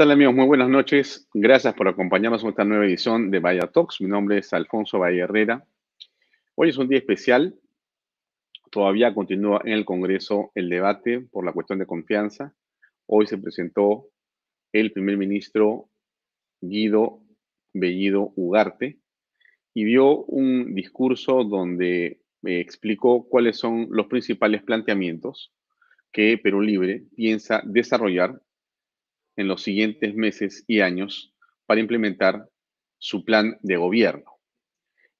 ¿Qué tal amigos? Muy buenas noches. Gracias por acompañarnos en esta nueva edición de Vaya Talks. Mi nombre es Alfonso Valle Herrera. Hoy es un día especial. Todavía continúa en el Congreso el debate por la cuestión de confianza. Hoy se presentó el primer ministro Guido Bellido Ugarte y dio un discurso donde me explicó cuáles son los principales planteamientos que Perú Libre piensa desarrollar en los siguientes meses y años para implementar su plan de gobierno.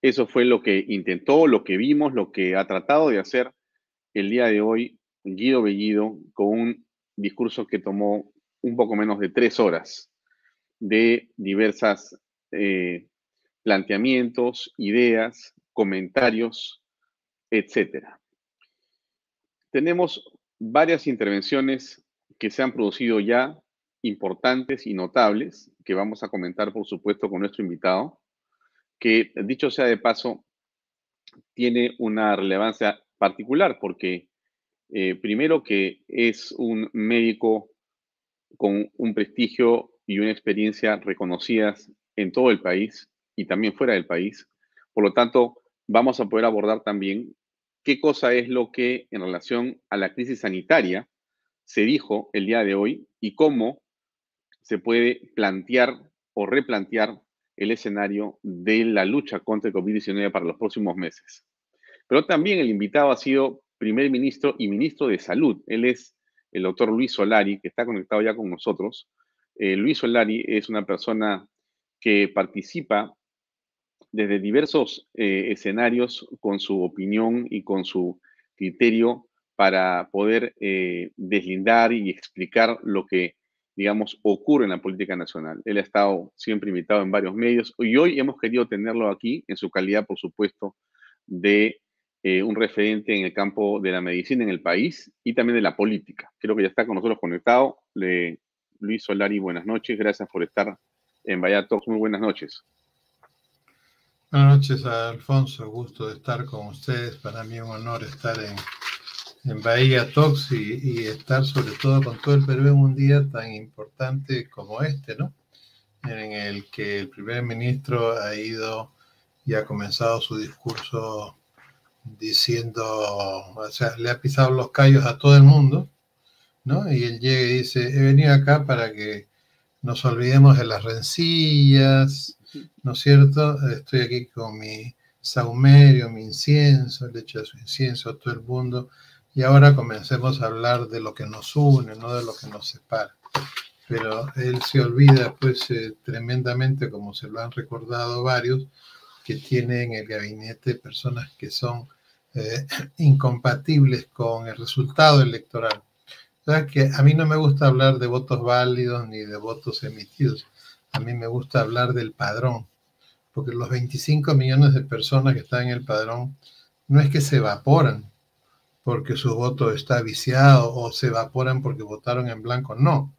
Eso fue lo que intentó, lo que vimos, lo que ha tratado de hacer el día de hoy Guido Bellido con un discurso que tomó un poco menos de tres horas de diversas eh, planteamientos, ideas, comentarios, etc. Tenemos varias intervenciones que se han producido ya importantes y notables que vamos a comentar, por supuesto, con nuestro invitado, que dicho sea de paso, tiene una relevancia particular porque eh, primero que es un médico con un prestigio y una experiencia reconocidas en todo el país y también fuera del país. Por lo tanto, vamos a poder abordar también qué cosa es lo que en relación a la crisis sanitaria se dijo el día de hoy y cómo se puede plantear o replantear el escenario de la lucha contra el COVID-19 para los próximos meses. Pero también el invitado ha sido primer ministro y ministro de Salud. Él es el doctor Luis Solari, que está conectado ya con nosotros. Eh, Luis Solari es una persona que participa desde diversos eh, escenarios con su opinión y con su criterio para poder eh, deslindar y explicar lo que digamos, ocurre en la política nacional. Él ha estado siempre invitado en varios medios y hoy hemos querido tenerlo aquí en su calidad, por supuesto, de eh, un referente en el campo de la medicina en el país y también de la política. Creo que ya está con nosotros conectado. Luis Solari, buenas noches. Gracias por estar en Vaya Talks. Muy buenas noches. Buenas noches, Alfonso. Gusto de estar con ustedes. Para mí un honor estar en en Bahía Talks y, estar sobre todo con todo el Perú en un día tan importante como este, ¿no? En el que el primer ministro ha ido y ha comenzado su discurso diciendo, o sea, le ha pisado los callos a todo el mundo, ¿no? Y él llega y dice, he venido acá para que nos olvidemos de las rencillas, ¿no es cierto? Estoy aquí con mi saumerio, mi incienso, le echa su incienso a todo el mundo y ahora comencemos a hablar de lo que nos une, no de lo que nos separa. Pero él se olvida, pues, eh, tremendamente, como se lo han recordado varios, que tiene en el gabinete personas que son eh, incompatibles con el resultado electoral. O que a mí no me gusta hablar de votos válidos ni de votos emitidos. A mí me gusta hablar del padrón, porque los 25 millones de personas que están en el padrón no es que se evaporan, porque su voto está viciado o se evaporan porque votaron en blanco. No.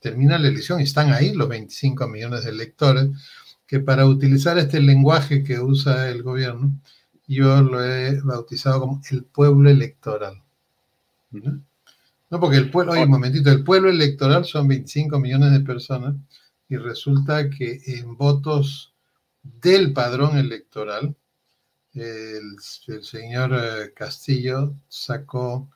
Termina la elección y están ahí los 25 millones de electores que para utilizar este lenguaje que usa el gobierno, yo lo he bautizado como el pueblo electoral. ¿No? porque el pueblo, oye, un momentito, el pueblo electoral son 25 millones de personas y resulta que en votos del padrón electoral, el, señor eh, Castillo sacó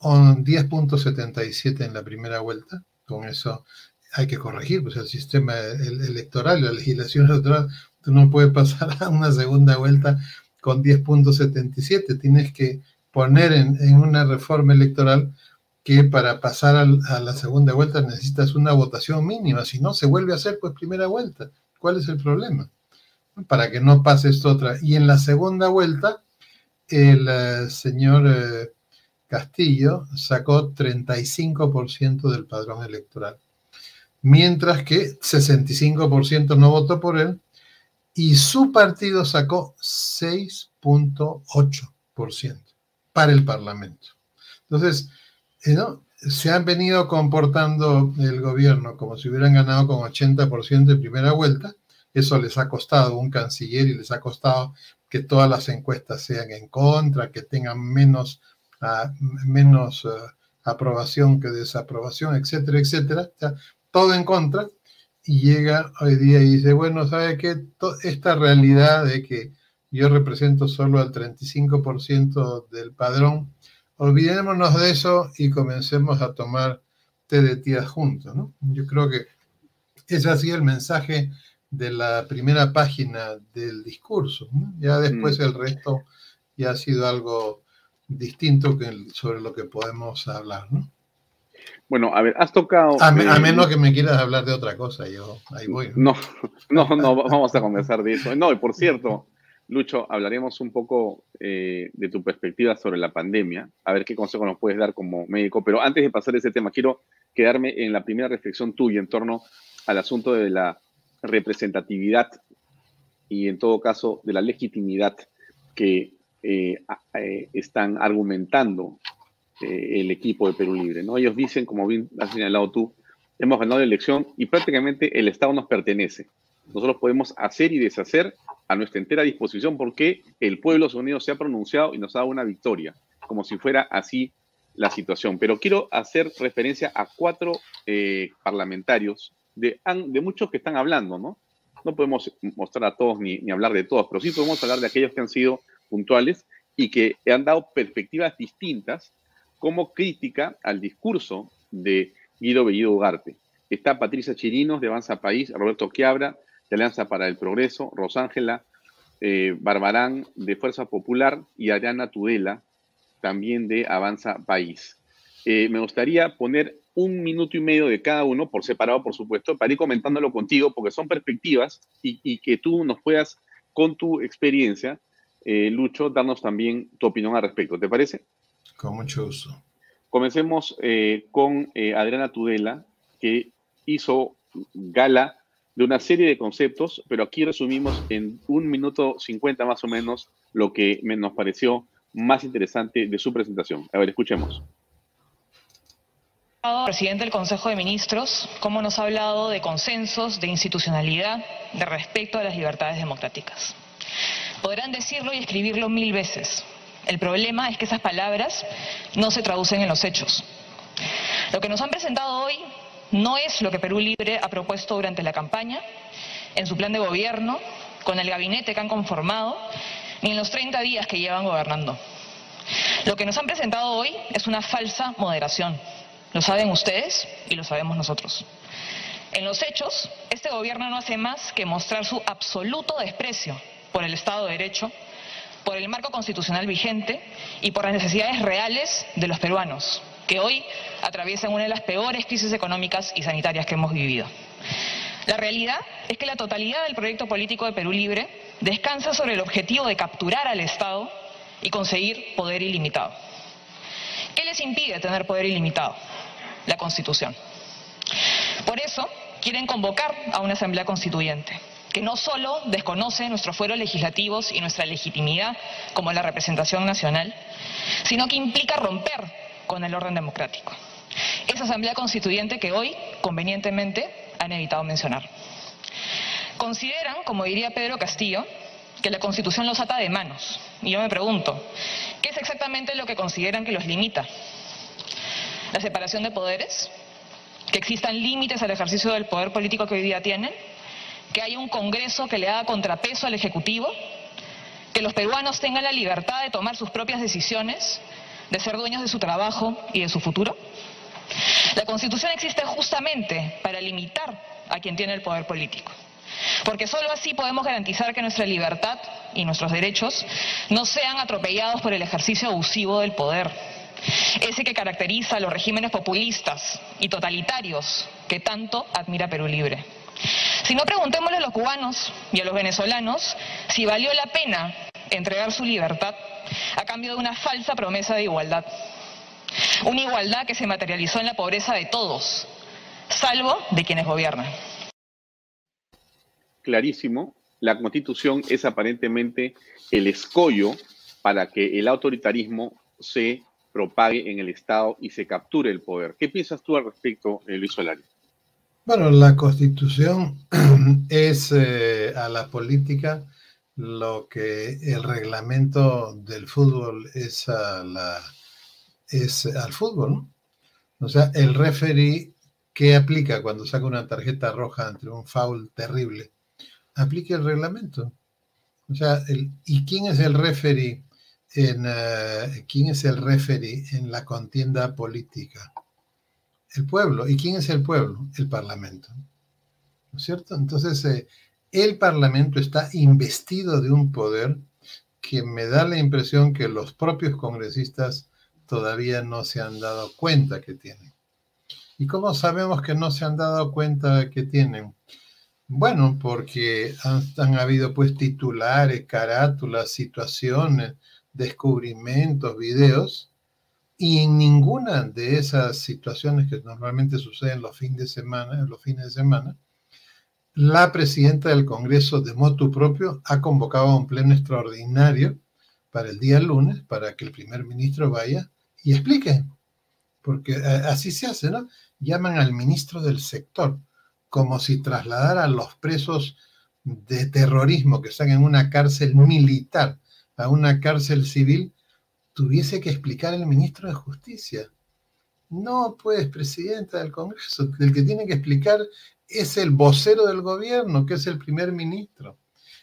10.77 en la primera vuelta. Con eso hay que corregir, pues el sistema electoral, la legislación electoral, tú no puedes pasar a una segunda vuelta con 10.77. Tienes que poner en, una reforma electoral que para pasar a la segunda vuelta necesitas una votación mínima, si no se vuelve a hacer pues primera vuelta. ¿Cuál es el problema? Para que no pase esto otra. Y en la segunda vuelta, el eh, señor eh, Castillo sacó 35% del padrón electoral, mientras que 65% no votó por él y su partido sacó 6.8% para el Parlamento. Entonces, eh, se han venido comportando el gobierno como si hubieran ganado con 80% de primera vuelta eso les ha costado un canciller y les ha costado que todas las encuestas sean en contra, que tengan menos, uh, menos uh, aprobación que desaprobación, etcétera, etcétera. todo en contra, y llega hoy día y dice, bueno, ¿sabe qué? Esta realidad de que yo represento solo al 35% del padrón, olvidémonos de eso y comencemos a tomar té de tías juntos, ¿no? Yo creo que ha sido el mensaje de la primera página del discurso. Ya después mm. el resto ya ha sido algo distinto que sobre lo que podemos hablar, ¿no? Bueno, a ver, has tocado... A, eh, menos que me quieras hablar de otra cosa, yo ahí voy. No, no, no, vamos a conversar de eso. No, y por cierto, Lucho, hablaremos un poco eh, de tu perspectiva sobre la pandemia, a ver qué consejo nos puedes dar como médico, pero antes de pasar a ese tema, quiero quedarme en la primera reflexión tuya en torno al asunto de la representatividad y en todo caso de la legitimidad que eh, eh, están argumentando el equipo de Perú Libre. ¿no? Ellos dicen, como bien has señalado tú, hemos ganado la elección y prácticamente el Estado nos pertenece. Nosotros podemos hacer y deshacer a nuestra entera disposición porque el pueblo unido se ha pronunciado y nos ha dado una victoria, como si fuera así la situación. Pero quiero hacer referencia a cuatro eh, parlamentarios de, de, muchos que están hablando, ¿no? No podemos mostrar a todos ni, hablar de todos, pero sí podemos hablar de aquellos que han sido puntuales y que han dado perspectivas distintas como crítica al discurso de Guido Bellido Ugarte. Está Patricia Chirinos de Avanza País, Roberto Quiabra de Alianza para el Progreso, Rosángela eh, Barbarán de Fuerza Popular y Ariana Tudela también de Avanza País. Eh, me gustaría poner un minuto y medio de cada uno, por separado, por supuesto, para ir comentándolo contigo, porque son perspectivas y, que tú nos puedas, con tu experiencia, eh, Lucho, darnos también tu opinión al respecto. ¿Te parece? Con mucho gusto. Comencemos con Adriana Tudela, que hizo gala de una serie de conceptos, pero aquí resumimos en un minuto cincuenta más o menos lo que nos pareció más interesante de su presentación. A ver, escuchemos. Presidente del Consejo de Ministros, cómo nos ha hablado de consensos, de institucionalidad, de respeto a las libertades democráticas. Podrán decirlo y escribirlo mil veces. El problema es que esas palabras no se traducen en los hechos. Lo que nos han presentado hoy no es lo que Perú Libre ha propuesto durante la campaña, en su plan de gobierno, con el gabinete que han conformado, ni en los 30 días que llevan gobernando. Lo que nos han presentado hoy es una falsa moderación. Lo saben ustedes y lo sabemos nosotros. En los hechos, este gobierno no hace más que mostrar su absoluto desprecio por el Estado de Derecho, por el marco constitucional vigente y por las necesidades reales de los peruanos, que hoy atraviesan una de las peores crisis económicas y sanitarias que hemos vivido. La realidad es que la totalidad del proyecto político de Perú Libre descansa sobre el objetivo de capturar al Estado y conseguir poder ilimitado. ¿Qué les impide tener poder ilimitado? La Constitución. Por eso quieren convocar a una Asamblea Constituyente que no solo desconoce nuestros fueros legislativos y nuestra legitimidad como la representación nacional, sino que implica romper con el orden democrático. Esa Asamblea Constituyente que hoy, convenientemente, han evitado mencionar. Consideran, como diría Pedro Castillo, que la Constitución los ata de manos. Y yo me pregunto, ¿qué es exactamente lo que consideran que los limita? ¿La separación de poderes? ¿Que existan límites al ejercicio del poder político que hoy día tienen? ¿Que haya un Congreso que le haga contrapeso al Ejecutivo? ¿Que los peruanos tengan la libertad de tomar sus propias decisiones de ser dueños de su trabajo y de su futuro? La Constitución existe justamente para limitar a quien tiene el poder político. Porque solo así podemos garantizar que nuestra libertad y nuestros derechos no sean atropellados por el ejercicio abusivo del poder, ese que caracteriza a los regímenes populistas y totalitarios que tanto admira Perú Libre. Si no, preguntémosle a los cubanos y a los venezolanos si valió la pena entregar su libertad a cambio de una falsa promesa de igualdad. Una igualdad que se materializó en la pobreza de todos, salvo de quienes gobiernan. Clarísimo, la constitución es aparentemente el escollo para que el autoritarismo se propague en el Estado y se capture el poder. ¿Qué piensas tú al respecto, eh, Luis Solari? Bueno, la constitución es eh, a la política lo que el reglamento del fútbol es, a la, al fútbol, ¿no? O sea, el referee ¿qué aplica cuando saca una tarjeta roja ante un foul terrible? Aplique el reglamento. O sea, ¿y quién es el referee en eh, quién es el referee en la contienda política? El pueblo. ¿Y quién es el pueblo? El parlamento. ¿No es cierto? Entonces, eh, el parlamento está investido de un poder que me da la impresión que los propios congresistas todavía no se han dado cuenta que tienen. ¿Y cómo sabemos que no se han dado cuenta que tienen? Bueno, porque han, habido pues titulares, carátulas, situaciones, descubrimientos, videos, y en ninguna de esas situaciones que normalmente suceden los fines de semana, los fines de semana, la presidenta del Congreso de motu propio ha convocado un pleno extraordinario para el día lunes para que el primer ministro vaya y explique, porque eh, así se hace, ¿no? Llaman al ministro del sector, como si trasladara a los presos de terrorismo que están en una cárcel militar a una cárcel civil, tuviese que explicar el ministro de Justicia. No, pues, presidenta del Congreso, el que tiene que explicar es el vocero del gobierno, que es el primer ministro.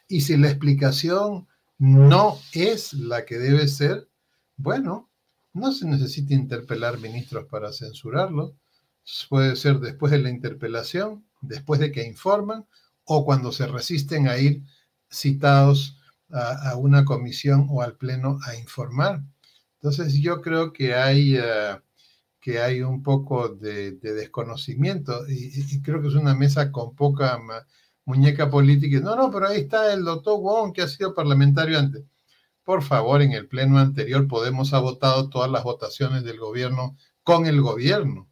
Y si la explicación no es la que debe ser, bueno, no se necesita interpelar ministros para censurarlo. Puede ser después de la interpelación, después de que informan o cuando se resisten a ir citados a, una comisión o al pleno a informar. Entonces yo creo que hay... Eh, que hay un poco de, desconocimiento y, creo que es una mesa con poca muñeca política. No, no, pero ahí está el doctor Wong que ha sido parlamentario antes. Por favor, en el pleno anterior podemos haber votado todas las votaciones del gobierno con el gobierno.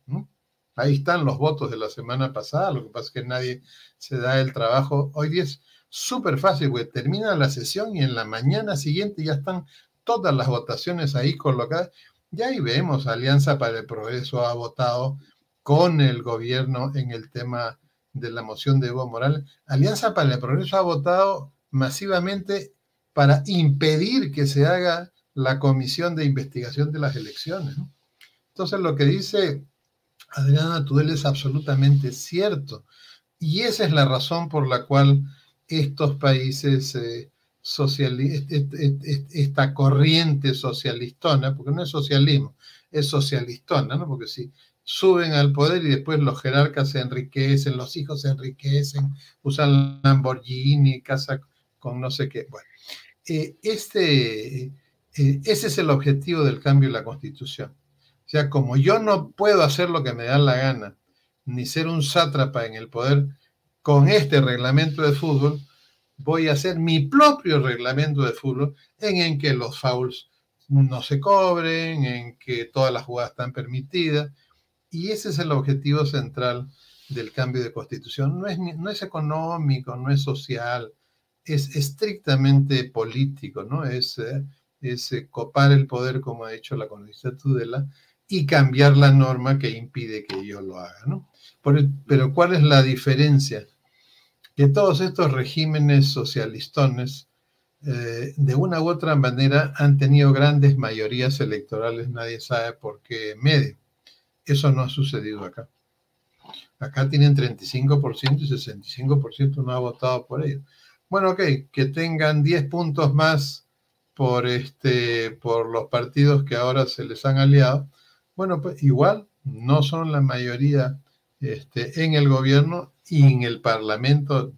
Ahí están los votos de la semana pasada, lo que pasa es que nadie se da el trabajo. Hoy es súper fácil, porque termina la sesión y en la mañana siguiente ya están todas las votaciones ahí colocadas ya ahí vemos, Alianza para el Progreso ha votado con el gobierno en el tema de la moción de Evo Morales. Alianza para el Progreso ha votado masivamente para impedir que se haga la comisión de investigación de las elecciones. Entonces, lo que dice Adriana Tudel es absolutamente cierto. Y esa es la razón por la cual estos países eh, esta corriente socialistona, porque no es socialismo, es socialistona, ¿no? Porque si suben al poder y después los jerarcas se enriquecen, los hijos se enriquecen, usan Lamborghini, casa con no sé qué. Bueno, eh, este, eh, ese es el objetivo del cambio de la constitución. O sea, como yo no puedo hacer lo que me da la gana, ni ser un sátrapa en el poder con este reglamento de fútbol, voy a hacer mi propio reglamento de fútbol en el que los fouls no se cobren, en que todas las jugadas están permitidas. Y ese es el objetivo central del cambio de constitución. No es, no es económico, no es social, es estrictamente político, ¿no? Es, eh, es eh, copar el poder, como ha dicho la congresista Tudela, y cambiar la norma que impide que yo lo haga, ¿no? pero ¿cuál es la diferencia? Que todos estos regímenes socialistones, eh, de una u otra manera, han tenido grandes mayorías electorales, nadie sabe por qué medio. Eso no ha sucedido acá. Acá tienen 35% y 65% no ha votado por ellos. Bueno, ok, que tengan 10 puntos más por, este, por los partidos que ahora se les han aliado. Bueno, pues igual no son la mayoría este, en el gobierno y en el Parlamento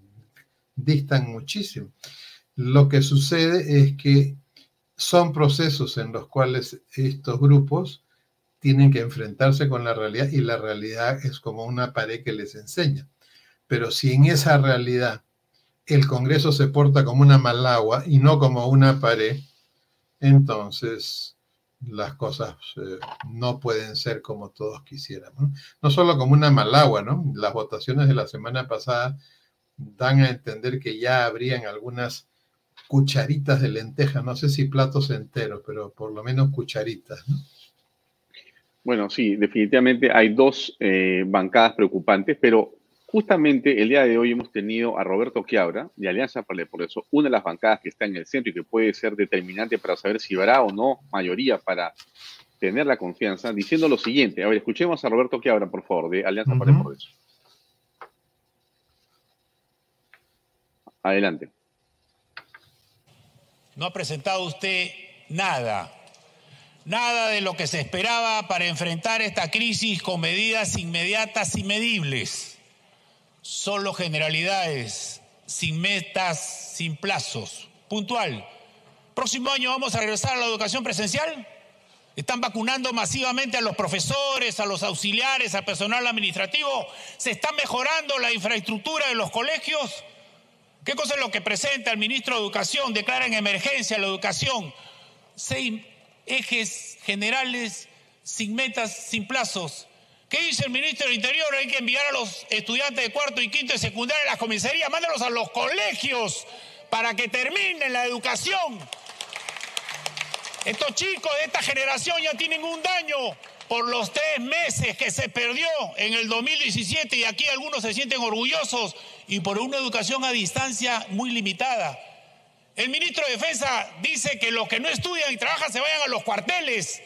distan muchísimo. Lo que sucede es que son procesos en los cuales estos grupos tienen que enfrentarse con la realidad y la realidad es como una pared que les enseña. Pero si en esa realidad el Congreso se porta como una malagua y no como una pared, entonces las cosas eh, no pueden ser como todos quisieran. ¿no? solo como una malagua, ¿no? Las votaciones de la semana pasada dan a entender que ya habrían algunas cucharitas de lenteja, no sé si platos enteros, pero por lo menos cucharitas. Bueno, sí, definitivamente hay dos eh, bancadas preocupantes, pero justamente el día de hoy hemos tenido a Roberto Quiabra de Alianza para el Progreso, una de las bancadas que está en el centro y que puede ser determinante para saber si habrá o no mayoría para tener la confianza diciendo lo siguiente. A ver, escuchemos a Roberto Quiabra, por favor, de Alianza para el Progreso. Adelante. No ha presentado usted nada, nada de lo que se esperaba para enfrentar esta crisis con medidas inmediatas y medibles. Solo generalidades, sin metas, sin plazos. Puntual. Próximo año vamos a regresar a la educación presencial. Están vacunando masivamente a los profesores, a los auxiliares, al personal administrativo. Se está mejorando la infraestructura de los colegios. ¿Qué cosa es lo que presenta el ministro de Educación? Declara en emergencia la educación. Seis ejes generales sin metas, sin plazos. ¿Qué dice el ministro del Interior? Hay que enviar a los estudiantes de cuarto y quinto de secundaria a las comisarías, mándalos a los colegios para que terminen la educación. Estos chicos de esta generación ya tienen un daño por los tres meses que se perdió en el 2017 y aquí algunos se sienten orgullosos y por una educación a distancia muy limitada. El ministro de Defensa dice que los que no estudian y trabajan se vayan a los cuarteles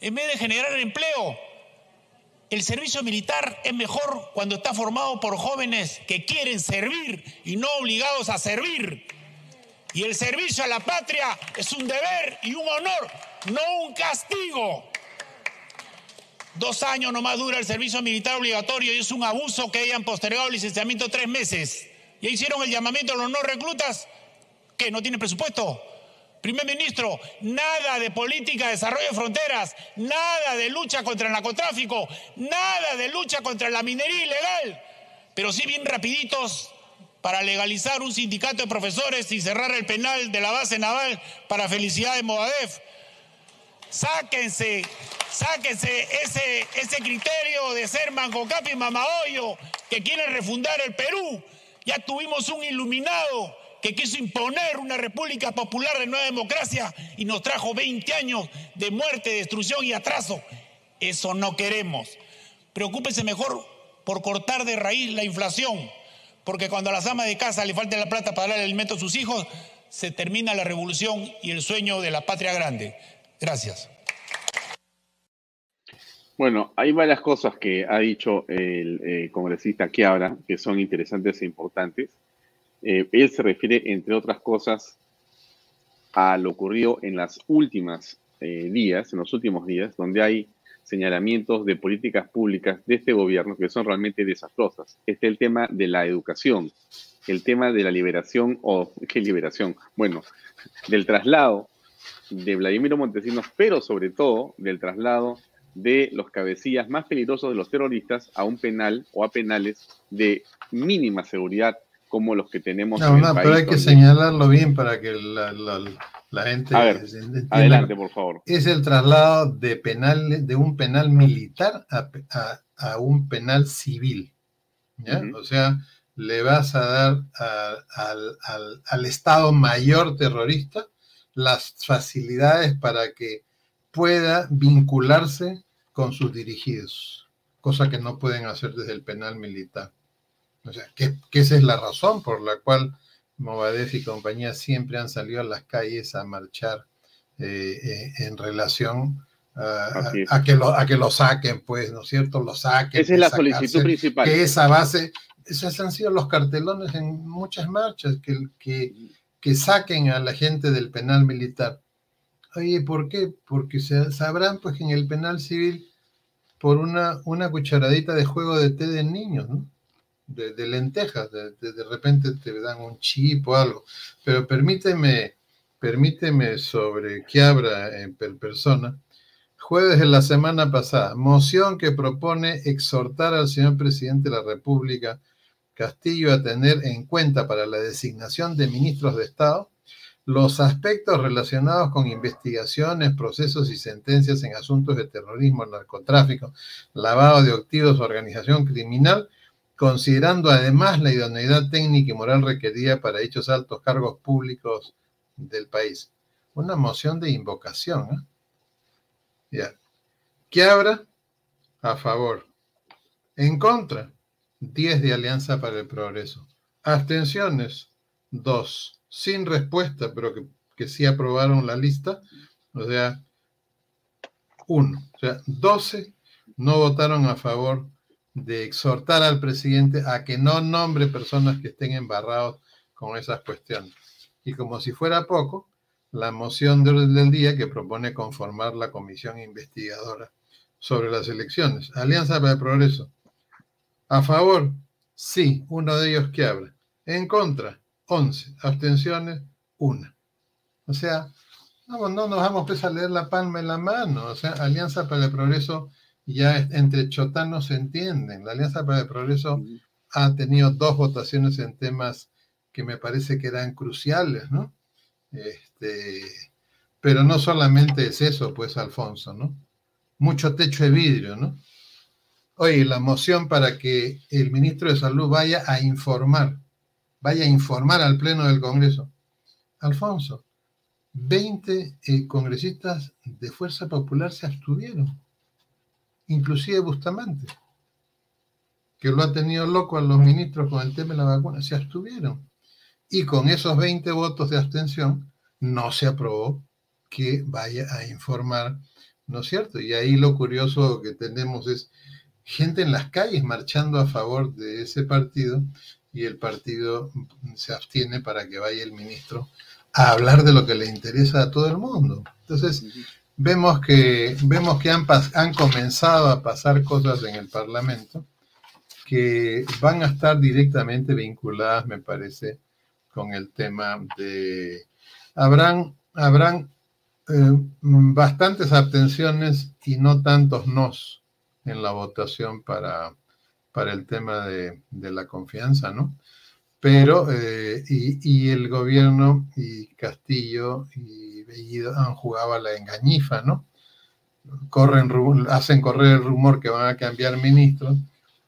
en vez de generar empleo. El servicio militar es mejor cuando está formado por jóvenes que quieren servir y no obligados a servir. Y el servicio a la patria es un deber y un honor, no un castigo. Dos años nomás dura el servicio militar obligatorio y es un abuso que hayan postergado el licenciamiento tres meses. Ya hicieron el llamamiento a los no reclutas que no tienen presupuesto. Primer ministro, nada de política de desarrollo de fronteras, nada de lucha contra el narcotráfico, nada de lucha contra la minería ilegal, pero sí bien rapiditos para legalizar un sindicato de profesores y cerrar el penal de la base naval para felicidad de Movadef. Sáquense, sáquense ese, ese criterio de ser Mancocapi y Mamahoyo que quieren refundar el Perú. Ya tuvimos un iluminado que quiso imponer una república popular de nueva democracia y nos trajo 20 años de muerte, destrucción y atraso. Eso no queremos. Preocúpese mejor por cortar de raíz la inflación porque cuando a las amas de casa le falta la plata para darle alimento a sus hijos, se termina la revolución y el sueño de la patria grande. Gracias. Bueno, hay varias cosas que ha dicho el eh, congresista Quiabra que son interesantes e importantes. Eh, él se refiere, entre otras cosas, a lo ocurrido en las últimas eh, días, en los últimos días, donde hay señalamientos de políticas públicas de este gobierno que son realmente desastrosas. Este es el tema de la educación, el tema de la liberación, o ¿qué liberación? Bueno, del traslado de Vladimiro Montesinos, pero sobre todo del traslado de los cabecillas más peligrosos de los terroristas a un penal o a penales de mínima seguridad como los que tenemos en el no, Pero hay que señalarlo bien para que la, la gente. adelante, por favor. Es el traslado de, penal, de un penal militar a, un penal civil. O sea, le vas a dar al, Estado mayor terrorista las facilidades para que pueda vincularse con sus dirigidos, cosa que no pueden hacer desde el penal militar. O sea, que esa es la razón por la cual Movadef y compañía siempre han salido a las calles a marchar eh, eh, en relación a, que lo, a que lo saquen, pues, ¿no es cierto? Lo saquen. Esa es la solicitud principal. Que esa base, esos han sido los cartelones en muchas marchas, que, que, que saquen a la gente del penal militar. Oye, ¿por qué? Porque se, sabrán pues que en el penal civil por una, una cucharadita de juego de té de niños, ¿no? De, lentejas, de, de, repente te dan un chip o algo. Pero permíteme, permíteme sobre qué habrá en persona. Jueves de la semana pasada, moción que propone exhortar al señor presidente de la República Castillo a tener en cuenta para la designación de ministros de Estado los aspectos relacionados con investigaciones, procesos y sentencias en asuntos de terrorismo, narcotráfico, lavado de activos, organización criminal considerando además la idoneidad técnica y moral requerida para dichos altos cargos públicos del país. Una moción de invocación. ¿eh? Ya. ¿Qué habrá? A favor. En contra, 10 de Alianza para el Progreso. Abstenciones, 2. Sin respuesta, pero que, que sí aprobaron la lista. O sea, Uno. O sea, 12 no votaron a favor de exhortar al presidente a que no nombre personas que estén embarrados con esas cuestiones. Y como si fuera poco, la moción del día que propone conformar la comisión investigadora sobre las elecciones. Alianza para el Progreso. A favor, sí, uno de ellos que habla. En contra, 11. Abstenciones, una. O sea, no, no nos vamos a leer la palma en la mano. O sea, Alianza para el Progreso ya entre chotanos se entienden. La Alianza para el Progreso ha tenido dos votaciones en temas que me parece que eran cruciales, ¿no? Este, pero no solamente es eso, pues, Alfonso, ¿no? Mucho techo de vidrio, ¿no? Oye, la moción para que el ministro de Salud vaya a informar, vaya a informar al Pleno del Congreso. Alfonso, 20 eh, congresistas de Fuerza Popular se abstuvieron, inclusive Bustamante, que lo ha tenido loco a los ministros con el tema de la vacuna, se abstuvieron. Y con esos 20 votos de abstención, no se aprobó que vaya a informar, ¿no es cierto? Y ahí lo curioso que tenemos es gente en las calles marchando a favor de ese partido y el partido se abstiene para que vaya el ministro a hablar de lo que le interesa a todo el mundo. Entonces, vemos que, vemos que han, han comenzado a pasar cosas en el Parlamento que van a estar directamente vinculadas, me parece, con el tema de... Habrán, habrán eh, bastantes abstenciones y no tantos nos en la votación para, para el tema de, de la confianza, ¿no? pero eh, y, el gobierno y Castillo y Bellido han jugado a la engañifa, ¿no? Corren, hacen correr el rumor que van a cambiar ministros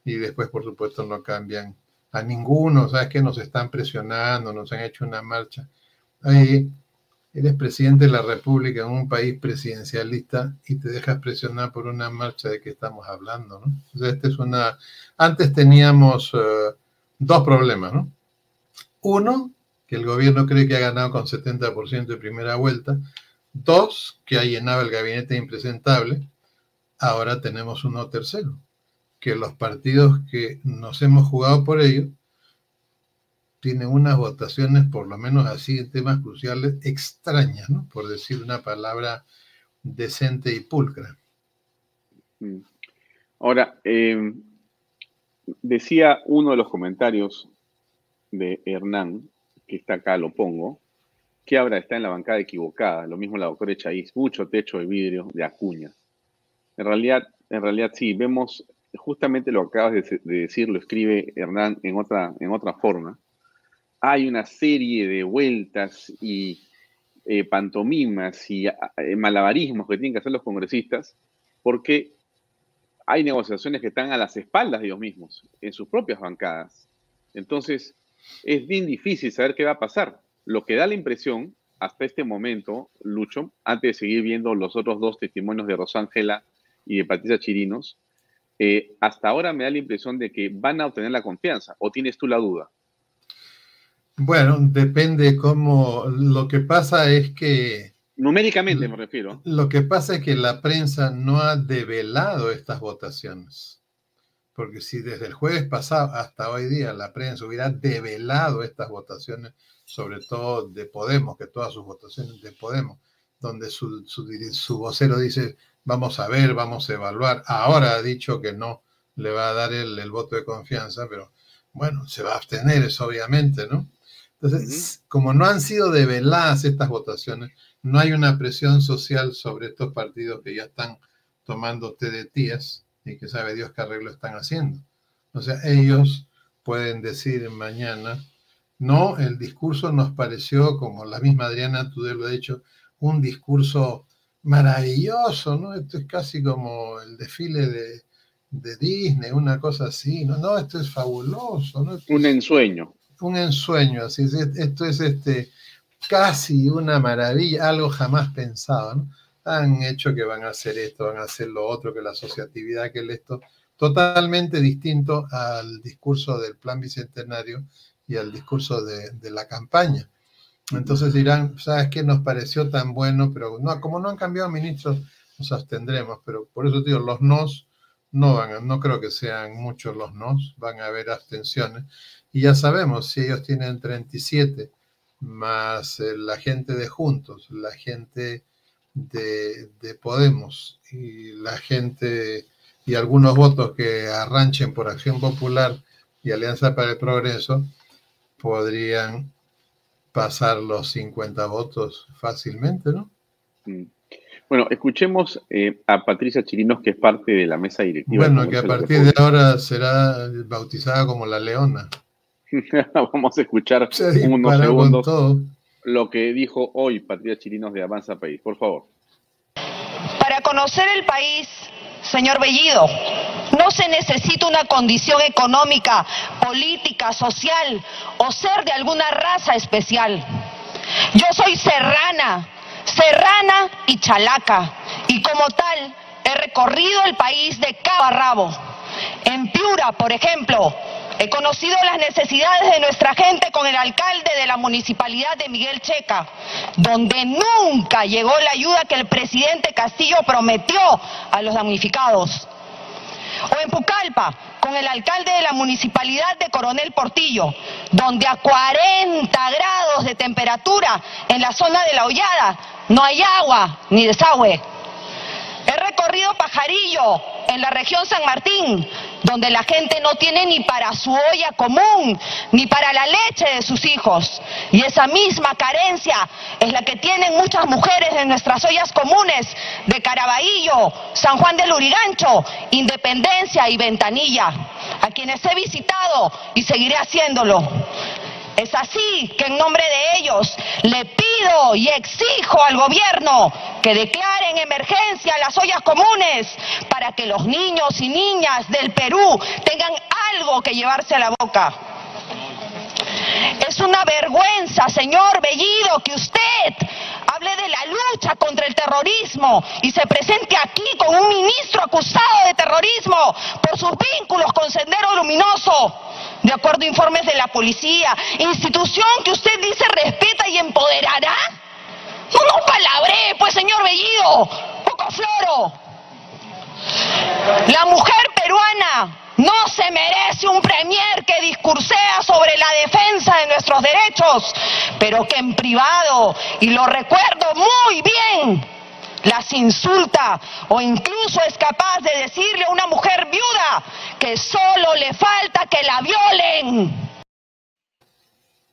y después, por supuesto, no cambian a ninguno, ¿sabes que Nos están presionando, nos han hecho una marcha. Ahí, eres presidente de la República en un país presidencialista y te dejas presionar por una marcha de que estamos hablando, ¿no? Entonces, este es una... Antes teníamos eh, dos problemas, ¿no? Uno, que el gobierno cree que ha ganado con 70% de primera vuelta. Dos, que ha llenado el gabinete impresentable. Ahora tenemos uno tercero, que los partidos que nos hemos jugado por ello tienen unas votaciones, por lo menos así, en temas cruciales, extrañas, ¿no? Por decir una palabra decente y pulcra. Mm. Ahora, eh, decía uno de los comentarios de Hernán, que está acá, lo pongo, que ahora está en la bancada equivocada, lo mismo la doctora Echaíz, mucho techo de vidrio de Acuña. En realidad, en realidad sí, vemos justamente lo que acabas de, decir, lo escribe Hernán en otra, en otra forma. Hay una serie de vueltas y eh, pantomimas y eh, malabarismos que tienen que hacer los congresistas porque hay negociaciones que están a las espaldas de ellos mismos, en sus propias bancadas. Entonces, es bien difícil saber qué va a pasar. Lo que da la impresión hasta este momento, Lucho, antes de seguir viendo los otros dos testimonios de Rosángela y de Patricia Chirinos, eh, hasta ahora me da la impresión de que van a obtener la confianza. ¿O tienes tú la duda? Bueno, depende cómo. Lo que pasa es que. Numéricamente me refiero. Lo que pasa es que la prensa no ha develado estas votaciones porque si desde el jueves pasado hasta hoy día la prensa hubiera develado estas votaciones, sobre todo de Podemos, que todas sus votaciones de Podemos, donde su, su, vocero dice, vamos a ver, vamos a evaluar, ahora ha dicho que no le va a dar el, voto de confianza, pero bueno, se va a abstener, eso obviamente, ¿no? Entonces, como no han sido develadas estas votaciones, no hay una presión social sobre estos partidos que ya están tomando té de tías, y que sabe Dios qué arreglo están haciendo. O sea, ellos pueden decir mañana, no, el discurso nos pareció, como la misma Adriana Tudel lo ha dicho, un discurso maravilloso, ¿no? Esto es casi como el desfile de, Disney, una cosa así, ¿no? No, esto es fabuloso, ¿no? un ensueño. Un ensueño, así esto es este, casi una maravilla, algo jamás pensado, ¿no? Han hecho que van a hacer esto, van a hacer lo otro, que la asociatividad, que el esto, totalmente distinto al discurso del plan bicentenario y al discurso de, la campaña. Entonces dirán, ¿sabes qué nos pareció tan bueno? Pero no, como no han cambiado ministros, nos abstendremos, pero por eso digo, los nos no van no creo que sean muchos los nos, van a haber abstenciones. Y ya sabemos, si ellos tienen 37 más eh, la gente de Juntos, la gente de, de, Podemos y la gente y algunos votos que arranchen por Acción Popular y Alianza para el Progreso, podrían pasar los 50 votos fácilmente, ¿no? Mm. Bueno, escuchemos eh, a Patricia Chirinos, que es parte de la mesa directiva. Bueno, que a partir de ahora será bautizada como la Leona. Vamos a escuchar unos segundos lo que dijo hoy Patricia Chirinos de Avanza País. Por favor. Para conocer el país, señor Bellido, no se necesita una condición económica, política, social o ser de alguna raza especial. Yo soy serrana, serrana y chalaca, y como tal he recorrido el país de cabo a rabo. En Piura, por ejemplo, he conocido las necesidades de nuestra gente con el alcalde de la municipalidad de Miguel Checa, donde nunca llegó la ayuda que el presidente Castillo prometió a los damnificados. O en Pucallpa, con el alcalde de la municipalidad de Coronel Portillo, donde a 40 grados de temperatura en la zona de la hollada no hay agua ni desagüe. He recorrido Pajarillo, en la región San Martín, donde la gente no tiene ni para su olla común, ni para la leche de sus hijos. Y esa misma carencia es la que tienen muchas mujeres en nuestras ollas comunes de Caraballo, San Juan del Urigancho, Independencia y Ventanilla, a quienes he visitado y seguiré haciéndolo. Es así que en nombre de ellos le pido y exijo al gobierno que declare en emergencia las ollas comunes para que los niños y niñas del Perú tengan algo que llevarse a la boca. Es una vergüenza, señor Bellido, que usted hable de la lucha contra el terrorismo y se presente aquí con un ministro acusado de terrorismo por sus vínculos con Sendero Luminoso de acuerdo a informes de la policía, institución que usted dice respeta y empoderará. No, no palabré, pues señor Bellido, poco floro. La mujer peruana no se merece un premier que discursea sobre la defensa de pero que en privado, y lo recuerdo muy bien, las insulta o incluso es capaz de decirle a una mujer viuda que solo le falta que la violen.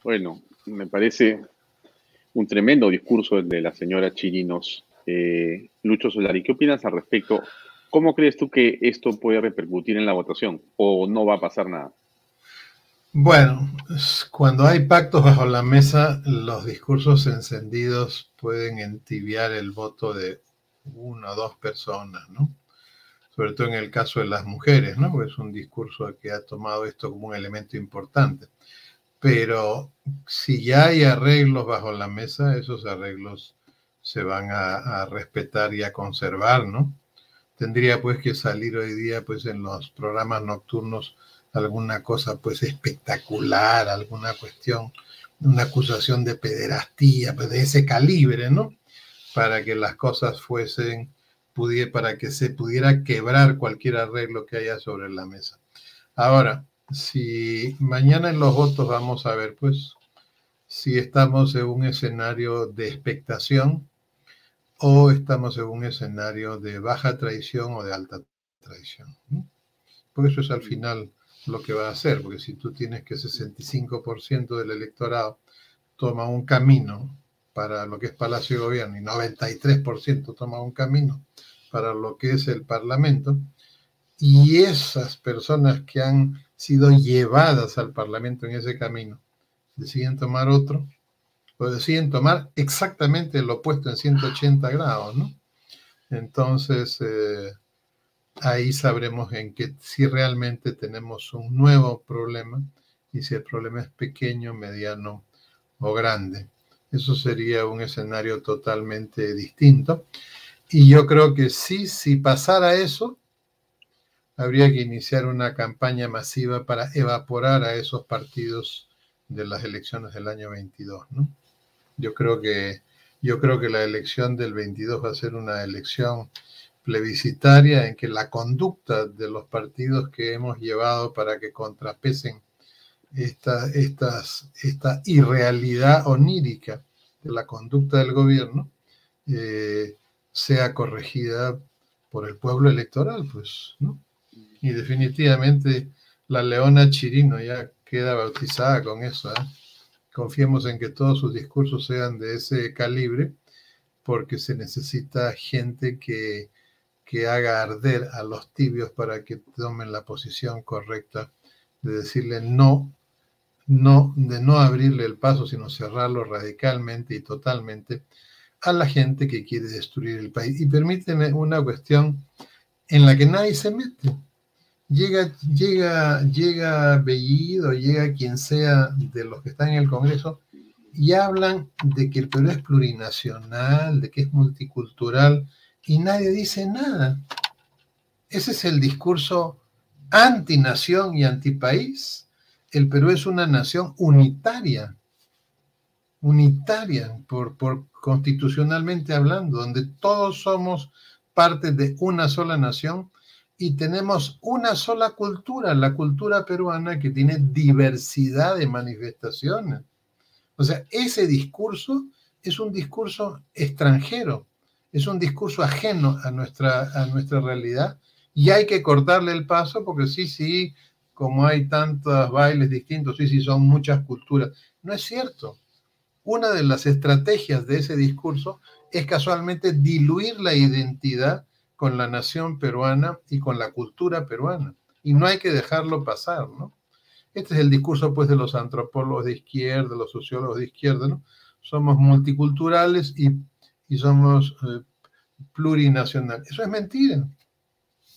Bueno, me parece un tremendo discurso de la señora Chirinos. Eh, Lucho Solari, ¿qué opinas al respecto? ¿Cómo crees tú que esto puede repercutir en la votación o no va a pasar nada? Bueno, cuando hay pactos bajo la mesa, los discursos encendidos pueden entibiar el voto de una o dos personas, ¿no? Sobre todo en el caso de las mujeres, ¿no? Es un discurso que ha tomado esto como un elemento importante. Pero si ya hay arreglos bajo la mesa, esos arreglos se van a, a respetar y a conservar, ¿no? Tendría pues que salir hoy día pues en los programas nocturnos alguna cosa pues espectacular, alguna cuestión, una acusación de pederastía, pues de ese calibre, ¿no? Para que las cosas fuesen, pudiera, para que se pudiera quebrar cualquier arreglo que haya sobre la mesa. Ahora, si mañana en los votos vamos a ver, pues, si estamos en un escenario de expectación o estamos en un escenario de baja traición o de alta traición. ¿no? Porque eso es al final lo que va a hacer, porque si tú tienes que 65% del electorado toma un camino para lo que es Palacio de Gobierno y 93% toma un camino para lo que es el Parlamento, y esas personas que han sido llevadas al Parlamento en ese camino deciden tomar otro, o deciden tomar exactamente lo opuesto en 180 grados, ¿no? Entonces, eh, ahí sabremos en que si realmente tenemos un nuevo problema y si el problema es pequeño, mediano o grande. Eso sería un escenario totalmente distinto. Y yo creo que sí, si pasara eso, habría que iniciar una campaña masiva para evaporar a esos partidos de las elecciones del año 22. ¿no? Yo creo que Yo creo que la elección del 22 va a ser una elección plebiscitaria en que la conducta de los partidos que hemos llevado para que contrapesen esta, estas, esta irrealidad onírica de la conducta del gobierno eh, sea corregida por el pueblo electoral, pues, ¿no? Y definitivamente la leona Chirino ya queda bautizada con eso. ¿eh? Confiemos en que todos sus discursos sean de ese calibre, porque se necesita gente que, que haga arder a los tibios para que tomen la posición correcta de decirle no, no, de no abrirle el paso, sino cerrarlo radicalmente y totalmente a la gente que quiere destruir el país. Y permíteme una cuestión en la que nadie se mete. Llega, llega, llega Bellido, llega quien sea de los que están en el Congreso y hablan de que el Perú es plurinacional, de que es multicultural, y nadie dice nada. Ese es el discurso antinación y antipaís. El Perú es una nación unitaria, unitaria, por, por constitucionalmente hablando, donde todos somos parte de una sola nación y tenemos una sola cultura, la cultura peruana que tiene diversidad de manifestaciones. O sea, ese discurso es un discurso extranjero, es un discurso ajeno a nuestra, a nuestra realidad y hay que cortarle el paso porque sí, sí, como hay tantos bailes distintos, sí, sí, son muchas culturas. No es cierto una de las estrategias de ese discurso es casualmente diluir la identidad con la nación peruana y con la cultura peruana. Y no hay que dejarlo pasar, ¿no? Este es el discurso, pues, de los antropólogos de izquierda, los sociólogos de izquierda, ¿no? Somos multiculturales y, somos eh, plurinacionales. Eso es mentira,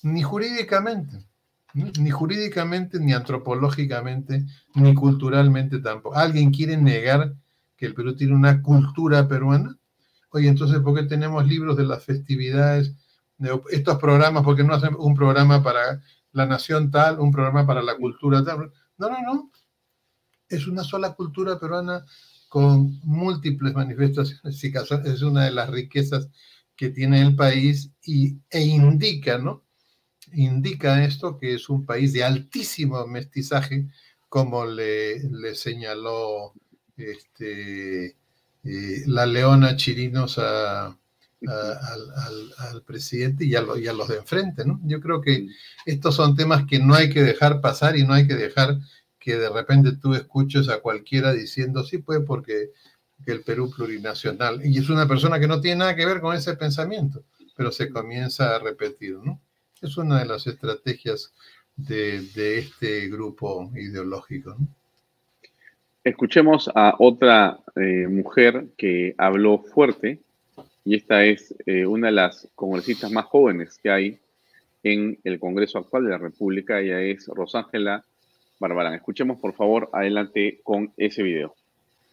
ni jurídicamente, ni jurídicamente, ni antropológicamente, ni culturalmente tampoco. ¿Alguien quiere negar que el Perú tiene una cultura peruana. Oye, entonces, ¿por qué tenemos libros de las festividades, de estos programas? ¿Por qué no hacen un programa para la nación tal, un programa para la cultura tal? No, no, no. Es una sola cultura peruana con múltiples manifestaciones. es una de las riquezas que tiene el país y, e indica, ¿no? Indica esto que es un país de altísimo mestizaje, como le, le señaló este, eh, la leona chirinos al, presidente y a, y a, los de enfrente, ¿no? Yo creo que estos son temas que no hay que dejar pasar y no hay que dejar que de repente tú escuches a cualquiera diciendo, sí, pues porque el Perú plurinacional, y es una persona que no tiene nada que ver con ese pensamiento, pero se comienza a repetir, ¿no? Es una de las estrategias de, de este grupo ideológico. Escuchemos a otra eh, mujer que habló fuerte, y esta es eh, una de las congresistas más jóvenes que hay en el Congreso actual de la República. Ella es Rosángela Barbarán. Escuchemos, por favor, adelante con ese video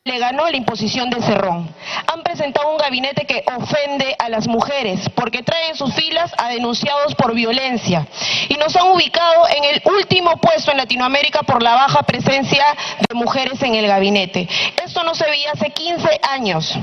le ganó la imposición de Cerrón. Han presentado un gabinete que ofende a las mujeres porque trae en sus filas a denunciados por violencia y nos han ubicado en el último puesto en Latinoamérica por la baja presencia de mujeres en el gabinete. Esto no se veía hace 15 años.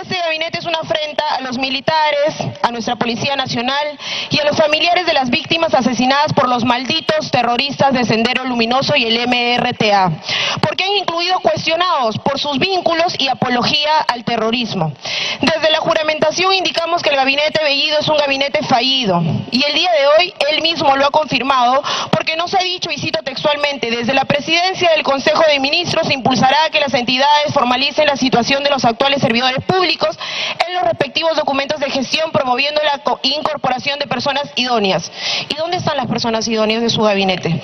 Este gabinete es una afrenta a los militares, a nuestra Policía Nacional y a los familiares de las víctimas asesinadas por los malditos terroristas de Sendero Luminoso y el MRTA, porque han incluido cuestionados por sus vínculos y apología al terrorismo. Desde la juramentación indicamos que el gabinete Bellido es un gabinete fallido y el día de hoy él mismo lo ha confirmado porque nos ha dicho, y cito textualmente, desde la presidencia del Consejo de Ministros se impulsará que las entidades formalicen la situación de los actuales servidores públicos en los respectivos documentos de gestión promoviendo la incorporación de personas idóneas. ¿Y dónde están las personas idóneas de su gabinete?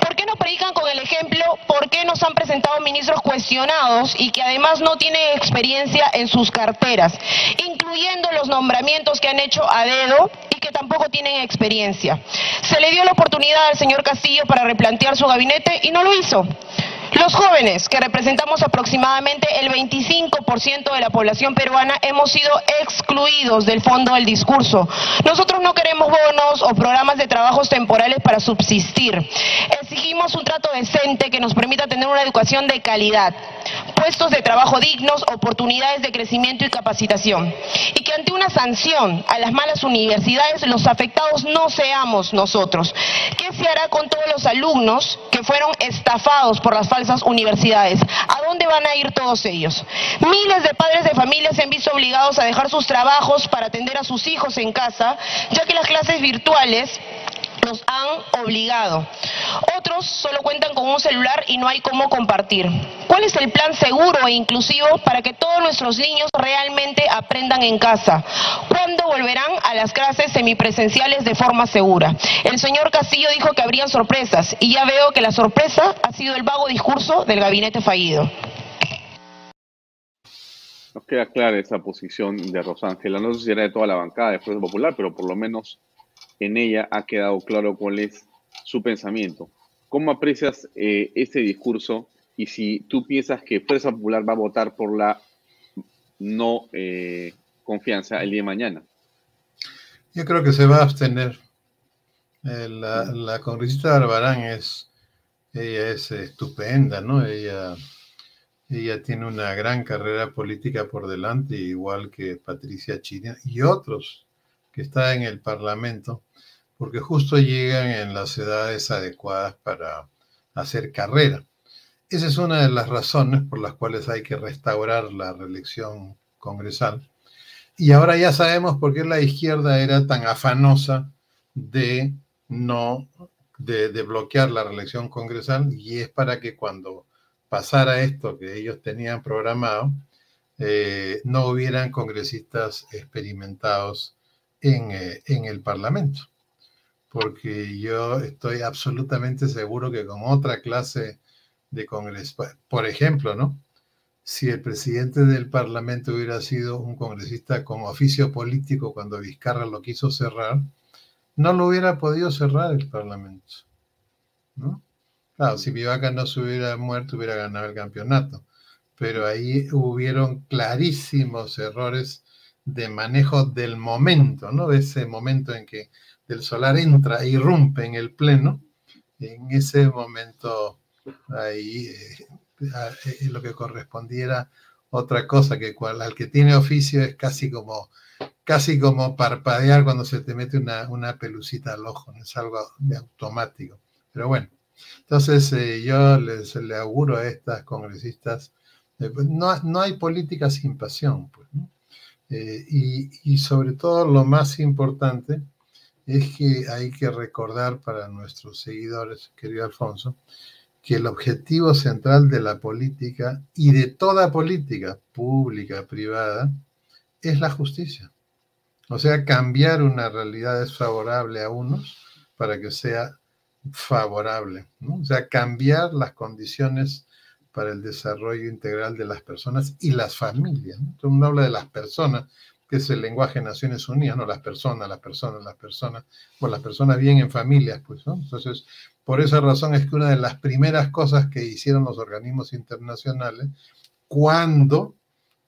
¿Por qué no predican con el ejemplo? ¿Por qué nos han presentado ministros cuestionados y que además no tienen experiencia en sus carteras, incluyendo los nombramientos que han hecho a dedo y que tampoco tienen experiencia. Se le dio la oportunidad al señor Castillo para replantear su gabinete y no lo hizo. Los jóvenes, que representamos aproximadamente el 25% de la población peruana, hemos sido excluidos del fondo del discurso. Nosotros no queremos bonos o programas de trabajos temporales para subsistir. Exigimos un trato decente que nos permita tener una educación de calidad. puestos de trabajo dignos, oportunidades de crecimiento y capacitación. Y que ante una sanción a las malas universidades, los afectados no seamos nosotros. ¿Qué se hará con todos los alumnos que fueron estafados por las falsas universidades? ¿A dónde van a ir todos ellos? Miles de padres de familia se han visto obligados a dejar sus trabajos para atender a sus hijos en casa, ya que las clases virtuales los han obligado. Otros solo cuentan con un celular y no hay cómo compartir. ¿Cuál es el plan seguro e inclusivo para que todos nuestros niños realmente aprendan en casa? ¿Cuándo volverán a las clases semipresenciales de forma segura? El señor Castillo dijo que habrían sorpresas y ya veo que la sorpresa ha sido el vago discurso del gabinete fallido. Nos queda clara esa posición de Rosángela. No sé si será de toda la bancada de Fuerza Popular, pero por lo menos en ella ha quedado claro cuál es su pensamiento. ¿Cómo aprecias eh, este discurso y si tú piensas que Fuerza Popular va a votar por la no eh, confianza el día de mañana? Yo creo que se va a abstener. Eh, la, congresista Barbarán es, ella es estupenda, ¿no? Ella, ella tiene una gran carrera política por delante, igual que Patricia China y otros que están en el Parlamento porque justo llegan en las edades adecuadas para hacer carrera. Esa es una de las razones por las cuales hay que restaurar la reelección congresal. Y ahora ya sabemos por qué la izquierda era tan afanosa de no, de, bloquear la reelección congresal, y es para que cuando pasara esto que ellos tenían programado, eh, no hubieran congresistas experimentados en, eh, en el Parlamento porque yo estoy absolutamente seguro que con otra clase de congreso, por ejemplo, ¿no? Si el presidente del Parlamento hubiera sido un congresista con oficio político cuando Vizcarra lo quiso cerrar, no lo hubiera podido cerrar el Parlamento, ¿no? Claro, si Vivaca no se hubiera muerto, hubiera ganado el campeonato, pero ahí hubieron clarísimos errores de manejo del momento, ¿no? De ese momento en que el solar entra e irrumpe en el pleno, en ese momento ahí eh, eh, lo que correspondiera otra cosa que cual, al que tiene oficio es casi como casi como parpadear cuando se te mete una, una pelucita al ojo, no es algo de automático. Pero bueno, entonces eh, yo les le auguro a estas congresistas, pues, no, no, hay política sin pasión, pues, y, y, sobre todo lo más importante es que hay que recordar para nuestros seguidores, querido Alfonso, que el objetivo central de la política y de toda política pública, privada, es la justicia. O sea, cambiar una realidad desfavorable a unos para que sea favorable. O sea, cambiar las condiciones para el desarrollo integral de las personas y las familias. Entonces uno habla de las personas, que es el lenguaje de Naciones Unidas, ¿no? Las personas, las personas, las personas, bueno, las personas bien en familias, pues, ¿no? Entonces, por esa razón es que una de las primeras cosas que hicieron los organismos internacionales, cuando,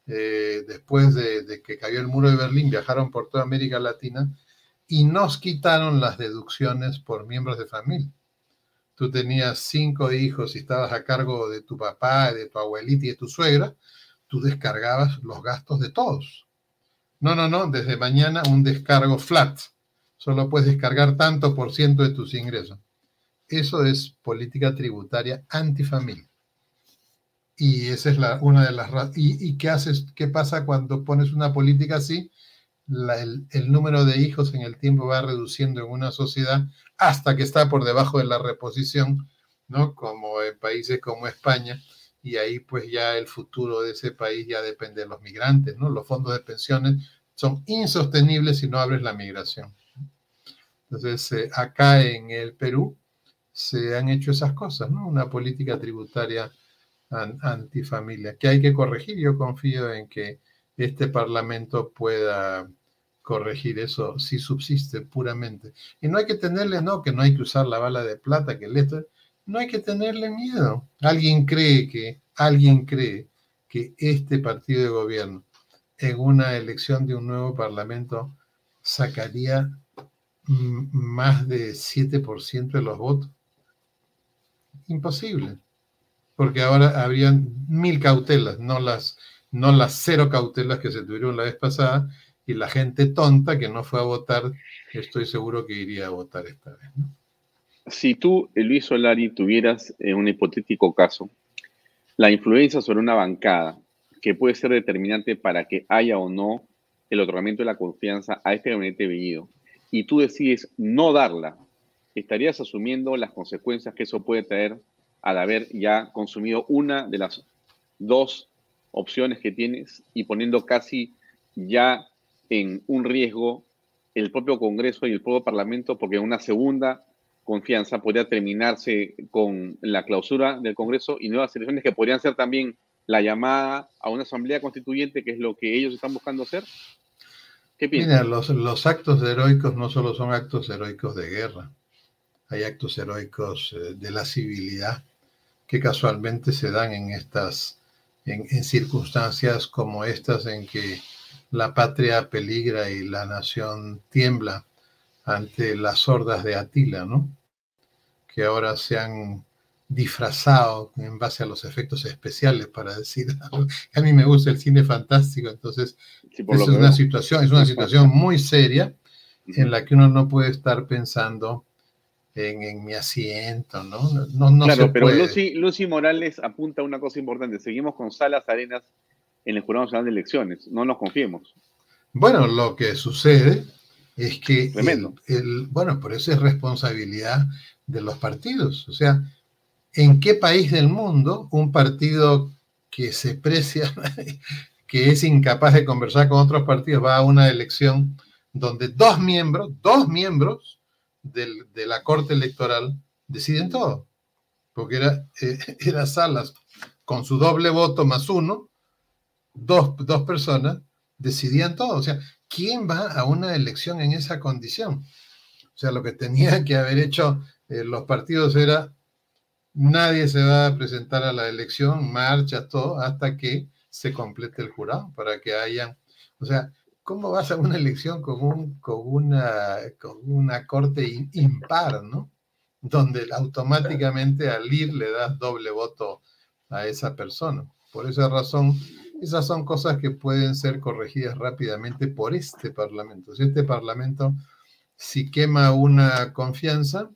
eh, después de, de que cayó el muro de Berlín, viajaron por toda América Latina y nos quitaron las deducciones por miembros de familia. Tú tenías cinco hijos y estabas a cargo de tu papá, de tu abuelita y de tu suegra, tú descargabas los gastos de todos no, no, no, desde mañana un descargo flat. Solo puedes descargar tanto por ciento de tus ingresos. Eso es política tributaria antifamilia. Y esa es la, una de las ¿Y, ¿Y qué haces? ¿Qué pasa cuando pones una política así? el, el, número de hijos en el tiempo va reduciendo en una sociedad hasta que está por debajo de la reposición, ¿no? Como en países como España, y ahí pues ya el futuro de ese país ya depende de los migrantes, ¿no? Los fondos de pensiones son insostenibles si no abres la migración. Entonces, eh, acá en el Perú se han hecho esas cosas, ¿no? Una política tributaria antifamilia que hay que corregir. Yo confío en que este Parlamento pueda corregir eso si subsiste puramente. Y no hay que tenerle, no, que no hay que usar la bala de plata, que el esto, no hay que tenerle miedo. Alguien cree que, alguien cree que este partido de gobierno en una elección de un nuevo parlamento sacaría más de 7% de los votos. Imposible. porque ahora habrían mil cautelas, no las, no las cero cautelas que se tuvieron la vez pasada, y la gente tonta que no fue a votar, estoy seguro que iría a votar esta vez. Si tú, Luis Solari, tuvieras en un hipotético caso la influencia sobre una bancada que puede ser determinante para que haya o no el otorgamiento de la confianza a este gabinete Bellido, y tú decides no darla, estarías asumiendo las consecuencias que eso puede traer al haber ya consumido una de las dos opciones que tienes y poniendo casi ya en un riesgo el propio Congreso y el propio Parlamento, porque una segunda confianza podría terminarse con la clausura del Congreso y nuevas elecciones que podrían ser también la llamada a una asamblea constituyente, que es lo que ellos están buscando hacer? ¿Qué piensas? Los, actos heroicos no solo son actos heroicos de guerra, hay actos heroicos eh, de la civilidad que casualmente se dan en estas, en, circunstancias como estas en que la patria peligra y la nación tiembla ante las hordas de Atila, ¿no? Que ahora se han disfrazado en base a los efectos especiales para decir a mí me gusta el cine fantástico entonces es una situación es una situación muy seria en la que uno no puede estar pensando en, mi asiento, ¿no? no, no claro, pero Lucy, Morales apunta a una cosa importante. Seguimos con Salas Arenas en el Jurado Nacional de Elecciones. No nos confiemos. Bueno, lo que sucede es que, el, bueno, por eso es responsabilidad de los partidos. O sea, ¿en qué país del mundo un partido que se precia, que es incapaz de conversar con otros partidos, va a una elección donde dos miembros, dos miembros, de la Corte Electoral deciden todo, porque era, eh, Salas con su doble voto más uno, dos, personas decidían todo. O sea, ¿quién va a una elección en esa condición? O sea, lo que tenía que haber hecho eh, los partidos era, nadie se va a presentar a la elección, marcha, todo, hasta que se complete el jurado, para que hayan, o sea, ¿cómo vas a una elección con, un, con, una, con una corte impar, ¿no? Donde automáticamente al ir le das doble voto a esa persona. Por esa razón, esas son cosas que pueden ser corregidas rápidamente por este Parlamento. Si este Parlamento, si quema una confianza,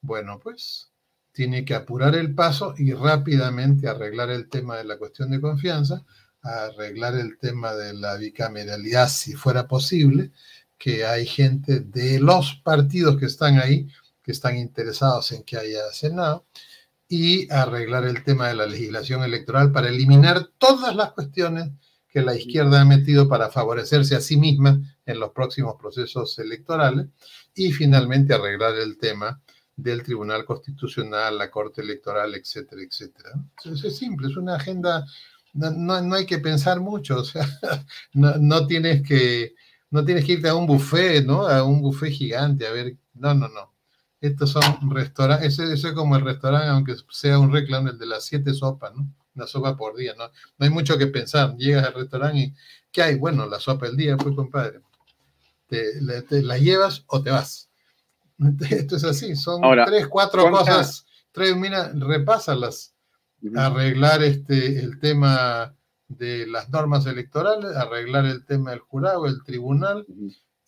bueno, pues tiene que apurar el paso y rápidamente arreglar el tema de la cuestión de confianza arreglar el tema de la bicameralidad si fuera posible, que hay gente de los partidos que están ahí, que están interesados en que haya Senado, y arreglar el tema de la legislación electoral para eliminar todas las cuestiones que la izquierda ha metido para favorecerse a sí misma en los próximos procesos electorales, y finalmente arreglar el tema del Tribunal Constitucional, la Corte Electoral, etcétera, etcétera. Es simple, es una agenda no, no, hay que pensar mucho, o sea, no, tienes que, no tienes que irte a un buffet, ¿no? A un buffet gigante, a ver, no, no, no. Estos son restaurantes, eso, es como el restaurante, aunque sea un reclamo, el de las siete sopas, ¿no? Una sopa por día, ¿no? No hay mucho que pensar. Llegas al restaurante y, ¿qué hay? Bueno, la sopa del día, pues, compadre. Te, la llevas o te vas. Esto es así, son tres, cuatro cosas. Tres, mira, repásalas arreglar este, el tema de las normas electorales, arreglar el tema del jurado, el tribunal,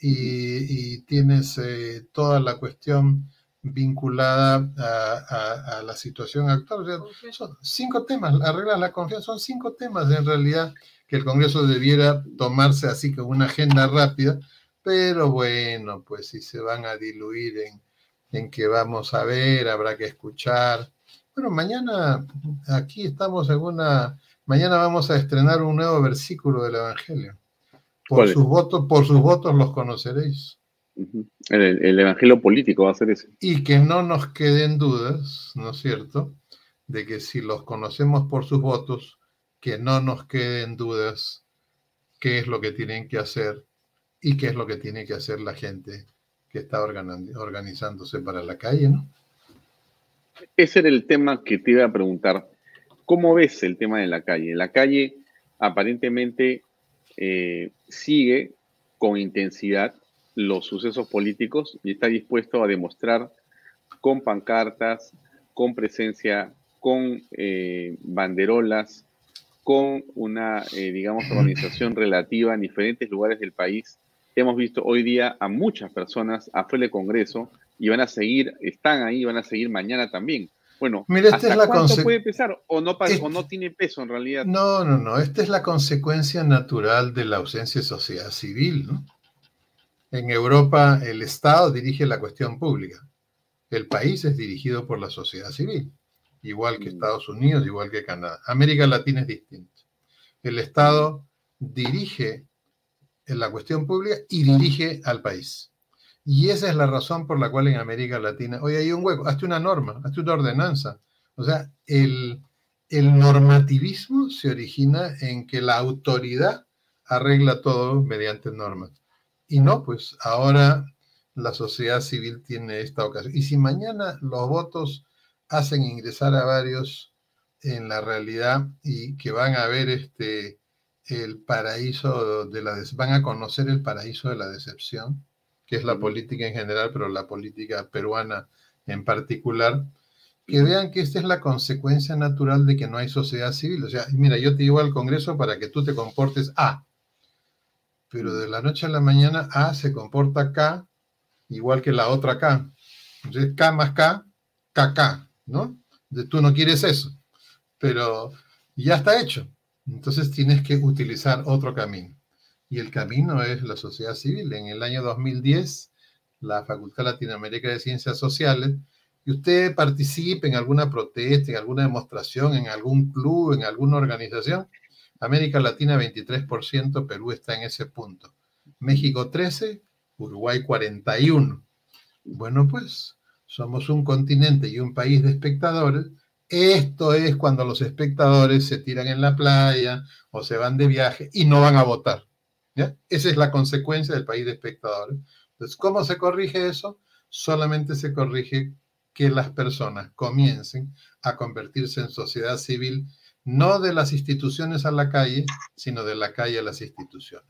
y, tienes eh, toda la cuestión vinculada a, la situación actual. son cinco temas, arreglar la confianza, son cinco temas en realidad que el Congreso debiera tomarse así como una agenda rápida, pero bueno, pues si se van a diluir en, en que vamos a ver, habrá que escuchar, bueno, mañana aquí estamos en una. Mañana vamos a estrenar un nuevo versículo del Evangelio. Por sus votos, por sus votos los conoceréis. el, Evangelio político va a ser ese. Y que no nos queden dudas, ¿no es cierto? De que si los conocemos por sus votos, que no nos queden dudas qué es lo que tienen que hacer y qué es lo que tiene que hacer la gente que está organizándose para la calle, ¿no? Ese era el tema que te iba a preguntar. ¿Cómo ves el tema de la calle? La calle aparentemente eh, sigue con intensidad los sucesos políticos y está dispuesto a demostrar con pancartas, con presencia con eh, banderolas, con una, eh, digamos, organización relativa en diferentes lugares del país. Hemos visto hoy día a muchas personas afuera del Congreso y van a seguir, están ahí, van a seguir mañana también. Bueno, Mira, esta es la cuánto puede pesar o no, o no tiene peso en realidad? No, no, no. Esta es la consecuencia natural de la ausencia de sociedad civil. ¿no? En Europa, el Estado dirige la cuestión pública. El país es dirigido por la sociedad civil, igual que mm. Estados Unidos, igual que Canadá. América Latina es distinto. El Estado dirige en la cuestión pública y dirige al país. Y esa es la razón por la cual en América Latina, hoy hay un hueco, hazte una norma, hazte una ordenanza. O sea, el, el normativismo se origina en que la autoridad arregla todo mediante normas. Y no, pues ahora la sociedad civil tiene esta ocasión. Y si mañana los votos hacen ingresar a varios en la realidad y que van a ver este el paraíso de la van a conocer el paraíso de la decepción, que es la política en general, pero la política peruana en particular, que vean que esta es la consecuencia natural de que no hay sociedad civil. O sea, mira, yo te llevo al Congreso para que tú te comportes A, pero de la noche a la mañana A se comporta K igual que la otra K. Entonces K más K, KK, ¿no? De, tú no quieres eso, pero ya está hecho. Entonces tienes que utilizar otro camino y el camino es la sociedad civil. En el año 2010, la Facultad Latinoamérica de Ciencias Sociales, y usted participe en alguna protesta, en alguna demostración, en algún club, en alguna organización, América Latina 23%, Perú está en ese punto. México 13, Uruguay 41. Bueno, pues somos un continente y un país de espectadores. Esto es cuando los espectadores se tiran en la playa o se van de viaje y no van a votar. Esa es la consecuencia del país de espectadores. Entonces, ¿cómo se corrige eso? Solamente se corrige que las personas comiencen a convertirse en sociedad civil, no de las instituciones a la calle, sino de la calle a las instituciones.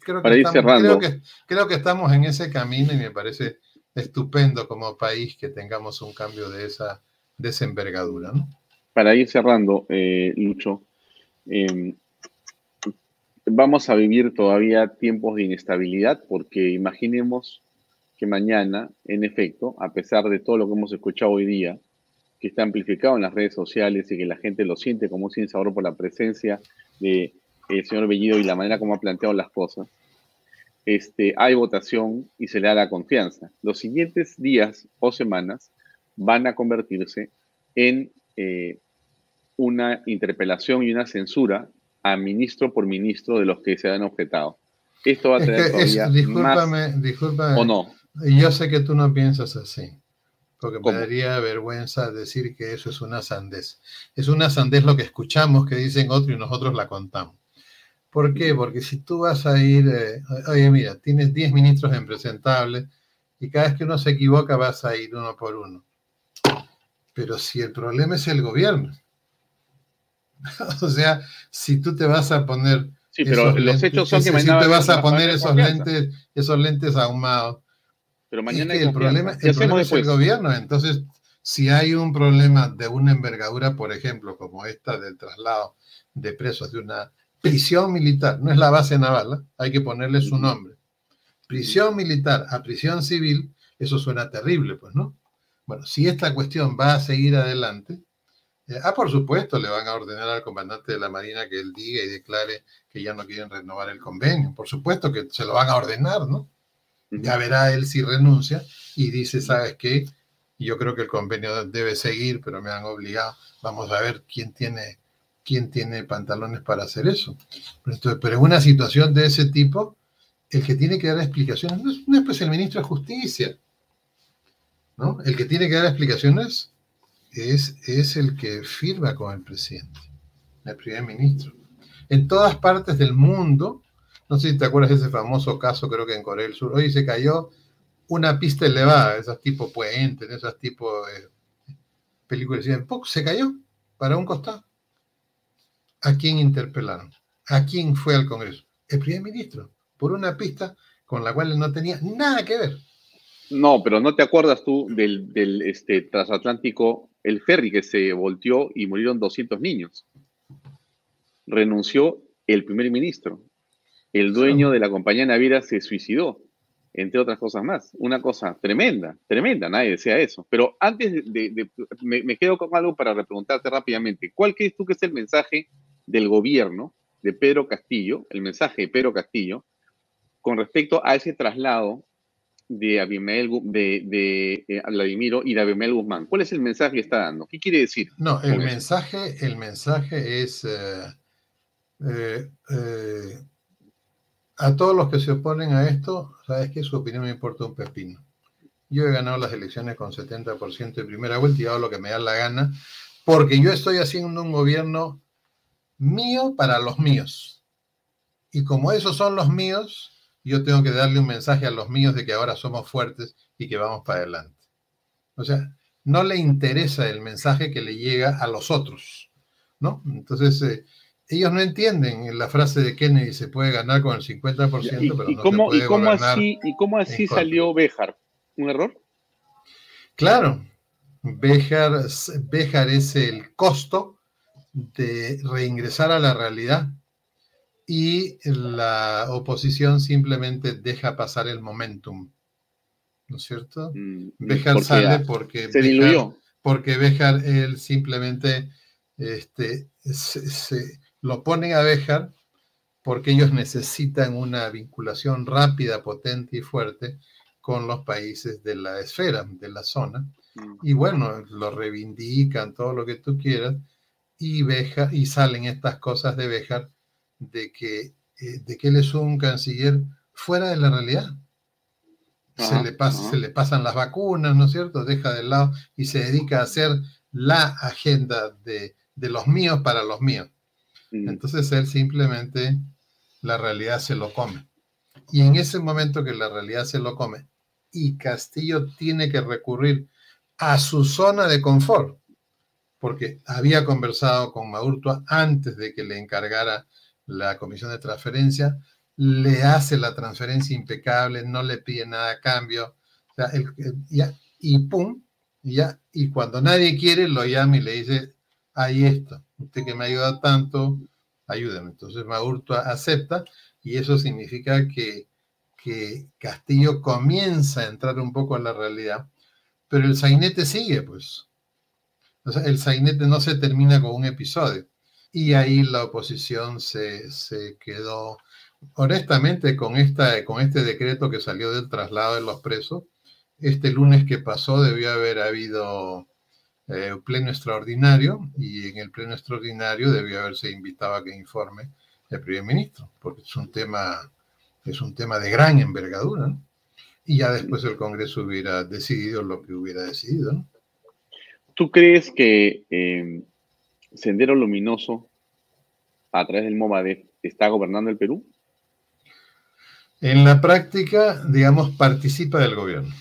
creo, que estamos, creo, que, estamos en ese camino y me parece estupendo como país que tengamos un cambio de esa, desenvergadura. Para ir cerrando, eh, Lucho, em, vamos a vivir todavía tiempos de inestabilidad porque imaginemos que mañana, en efecto, a pesar de todo lo que hemos escuchado hoy día, que está amplificado en las redes sociales y que la gente lo siente como un sabor por la presencia del de, señor Bellido y la manera como ha planteado las cosas, este, hay votación y se le da la confianza. Los siguientes días o semanas van a convertirse en eh, una interpelación y una censura a ministro por ministro de los que se han objetado. Esto va a tener todavía discúlpame, discúlpame. ¿O no? Yo sé que tú no piensas así, porque me daría vergüenza decir que eso es una sandez. Es una sandez lo que escuchamos que dicen otros y nosotros la contamos. ¿Por qué? Porque si tú vas a ir, eh, oye, mira, tienes 10 ministros impresentables y cada vez que uno se equivoca vas a ir uno por uno. Pero si el problema es el gobierno, o sea, si tú te vas a poner. Sí, pero los hechos son que si te vas a poner esos lentes, esos lentes ahumados. Pero mañana el problema, el problema es el gobierno. Entonces, si hay un problema de una envergadura, por ejemplo, como esta del traslado de presos de una prisión militar, no es la base naval, ¿eh? hay que ponerle su nombre. Prisión militar a prisión civil, eso suena terrible, pues, ¿no? Bueno, si esta cuestión va a seguir adelante, eh, ah, por supuesto, le van a ordenar al comandante de la Marina que él diga y declare que ya no quieren renovar el convenio. Por supuesto que se lo van a ordenar, ¿no? Ya verá él si renuncia y dice, ¿sabes qué? Yo creo que el convenio debe seguir, pero me han obligado. Vamos a ver quién tiene, quién tiene pantalones para hacer eso. Pero, pero en una situación de ese tipo, el que tiene que dar explicaciones no es, no es pues el ministro de Justicia, ¿no? El que tiene que dar explicaciones es, el que firma con el presidente, el primer ministro. En todas partes del mundo, no sé si te acuerdas de ese famoso caso, creo que en Corea del Sur, hoy se cayó una pista elevada, esas tipo puentes, esas tipo eh, películas, se cayó para un costado. ¿A quién interpelaron? ¿A quién fue al Congreso? El primer ministro, por una pista con la cual no tenía nada que ver. No, pero ¿no te acuerdas tú del, del este, transatlántico el ferry que se volteó y murieron 200 niños. Renunció el primer ministro. El dueño de la compañía naviera se suicidó, entre otras cosas más. Una cosa tremenda, tremenda, nadie desea eso. Pero antes de, me, quedo con algo para repreguntarte rápidamente. ¿Cuál crees tú que es el mensaje del gobierno de Pedro Castillo, el mensaje de Pedro Castillo, con respecto a ese traslado de, Abimel, de, de eh, Vladimiro y de Abimel Guzmán. ¿Cuál es el mensaje que está dando? ¿Qué quiere decir? No, el mensaje, el mensaje es eh, eh, a todos los que se oponen a esto, sabes que su opinión me importa un pepino. Yo he ganado las elecciones con 70% de primera vuelta y hago lo que me da la gana, porque yo estoy haciendo un gobierno mío para los míos. Y como esos son los míos, yo tengo que darle un mensaje a los míos de que ahora somos fuertes y que vamos para adelante. O sea, no le interesa el mensaje que le llega a los otros, ¿no? Entonces, eh, ellos no entienden la frase de Kennedy, se puede ganar con el 50%, ¿Y, pero no cómo, se puede ¿y cómo así, ¿Y cómo así salió Béjar? ¿Un error? Claro, Béjar, Béjar es el costo de reingresar a la realidad y la oposición simplemente deja pasar el momentum. ¿No es cierto? Mm, Béjar sale porque se diluyó. Porque Béjar, él simplemente este, se, lo ponen a Béjar porque ellos necesitan una vinculación rápida, potente y fuerte con los países de la esfera, de la zona. Mm. Y bueno, lo reivindican, todo lo que tú quieras, y, Béjar, y salen estas cosas de Béjar de que, eh, de que él es un canciller fuera de la realidad. se, le pasa, se le pasan las vacunas, ¿no es cierto? Deja de lado y se dedica a hacer la agenda de, los míos para los míos. Mm. Entonces él simplemente la realidad se lo come. Y en ese momento que la realidad se lo come y Castillo tiene que recurrir a su zona de confort, porque había conversado con Maurtua antes de que le encargara la comisión de transferencia, le hace la transferencia impecable, no le pide nada a cambio, ya, y pum, ya, y cuando nadie quiere, lo llama y le dice, ahí está, usted que me ayuda tanto, ayúdame. Entonces Maurto acepta y eso significa que, que Castillo comienza a entrar un poco en la realidad, pero el sainete sigue, pues. El sainete no se termina con un episodio y ahí la oposición se, quedó, honestamente, con, esta, con este decreto que salió del traslado de los presos. Este lunes que pasó debió haber habido eh, pleno extraordinario y en el pleno extraordinario debió haberse invitado a que informe el primer ministro, porque es un tema, es un tema de gran envergadura. Y ya después el Congreso hubiera decidido lo que hubiera decidido. ¿Tú crees que eh, Sendero Luminoso, a través del MOVADEF, está gobernando el Perú? En la práctica, digamos, participa del gobierno.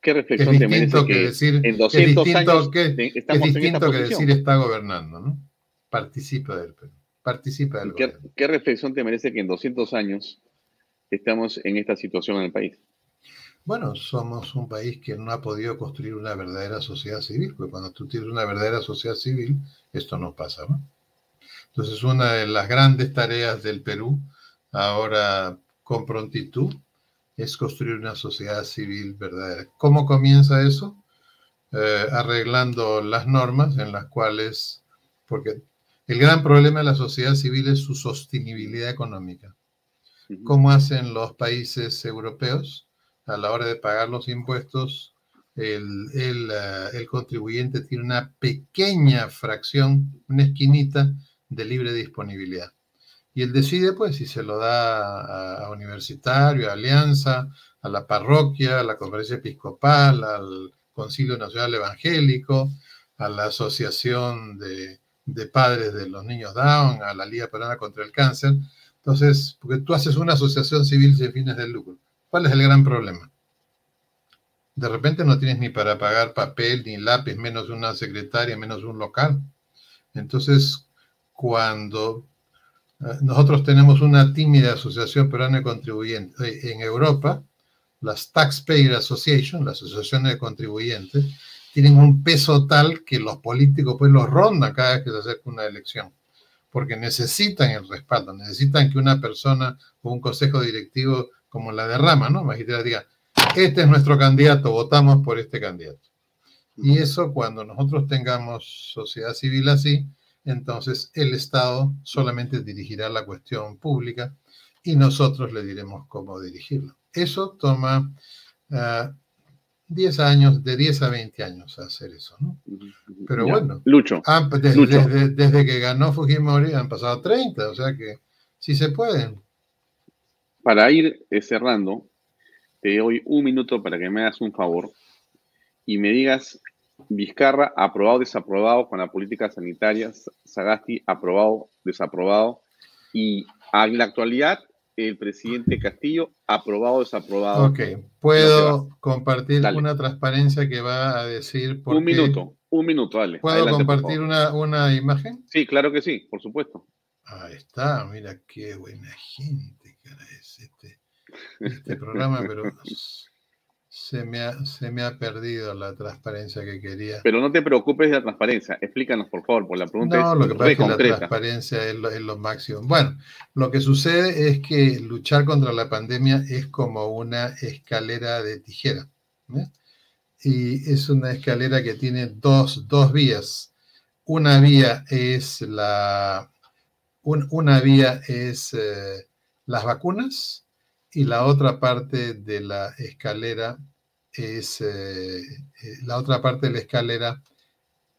¿Qué reflexión te merece que, decir, en 200 años que, es distinto que decir está gobernando, ¿no? Participa del Perú. Participa del ¿Qué, gobierno. ¿Qué reflexión te merece que en 200 años estamos en esta situación en el país? Bueno, somos un país que no ha podido construir una verdadera sociedad civil, porque cuando tú tienes una verdadera sociedad civil, esto no pasa. ¿no? Entonces, una de las grandes tareas del Perú, ahora con prontitud, es construir una sociedad civil verdadera. ¿Cómo comienza eso? Eh, arreglando las normas en las cuales, porque el gran problema de la sociedad civil es su sostenibilidad económica. ¿Cómo hacen los países europeos? A la hora de pagar los impuestos, el, eh, el, contribuyente tiene una pequeña fracción, una esquinita de libre disponibilidad. Y él decide, pues, si se lo da a, universitario, a alianza, a la parroquia, a la conferencia episcopal, al Concilio Nacional Evangélico, a la Asociación de, de Padres de los Niños Down, a la Liga Peruana contra el Cáncer. Entonces, porque tú haces una asociación civil sin fines de lucro. ¿Cuál es el gran problema? De repente no tienes ni para pagar papel, ni lápiz, menos una secretaria, menos un local. Entonces, cuando eh, nosotros tenemos una tímida asociación peruana de contribuyentes eh, en Europa, las Taxpayer Association, las asociaciones de contribuyentes, tienen un peso tal que los políticos pues los rondan cada vez que se acerca una elección, porque necesitan el respaldo, necesitan que una persona o un consejo directivo como la derrama, ¿no? Magistrada diga, este es nuestro candidato, votamos por este candidato. Y eso cuando nosotros tengamos sociedad civil así, entonces el Estado solamente dirigirá la cuestión pública y nosotros le diremos cómo dirigirlo. Eso toma 10 ah, años, de 10 a 20 años hacer eso, ¿no? Pero bueno, Lucho, desde, que ganó Fujimori han pasado 30, o sea que sí se pueden. Para ir eh, cerrando, te doy un minuto para que me hagas un favor y me digas Vizcarra aprobado, desaprobado con la política sanitaria, Sagasti aprobado, desaprobado y en la actualidad el presidente Castillo aprobado, desaprobado. Ok, puedo compartir una transparencia que va a decir por Un minuto, un minuto, dale. ¿Puedo compartir una, una imagen? Sí, claro que sí, por supuesto. Ahí está, mira qué buena gente, cara, es este, este programa, pero se me, ha, se me ha perdido la transparencia que quería. Pero no te preocupes de la transparencia. Explícanos, por favor, por la pregunta no, lo que pasa es que la transparencia es lo, máximo. Bueno, lo que sucede es que luchar contra la pandemia es como una escalera de tijera. Y es una escalera que tiene dos, dos vías. Una vía es la... una vía es eh, las vacunas y la otra parte de la escalera es eh, eh, la otra parte de la escalera.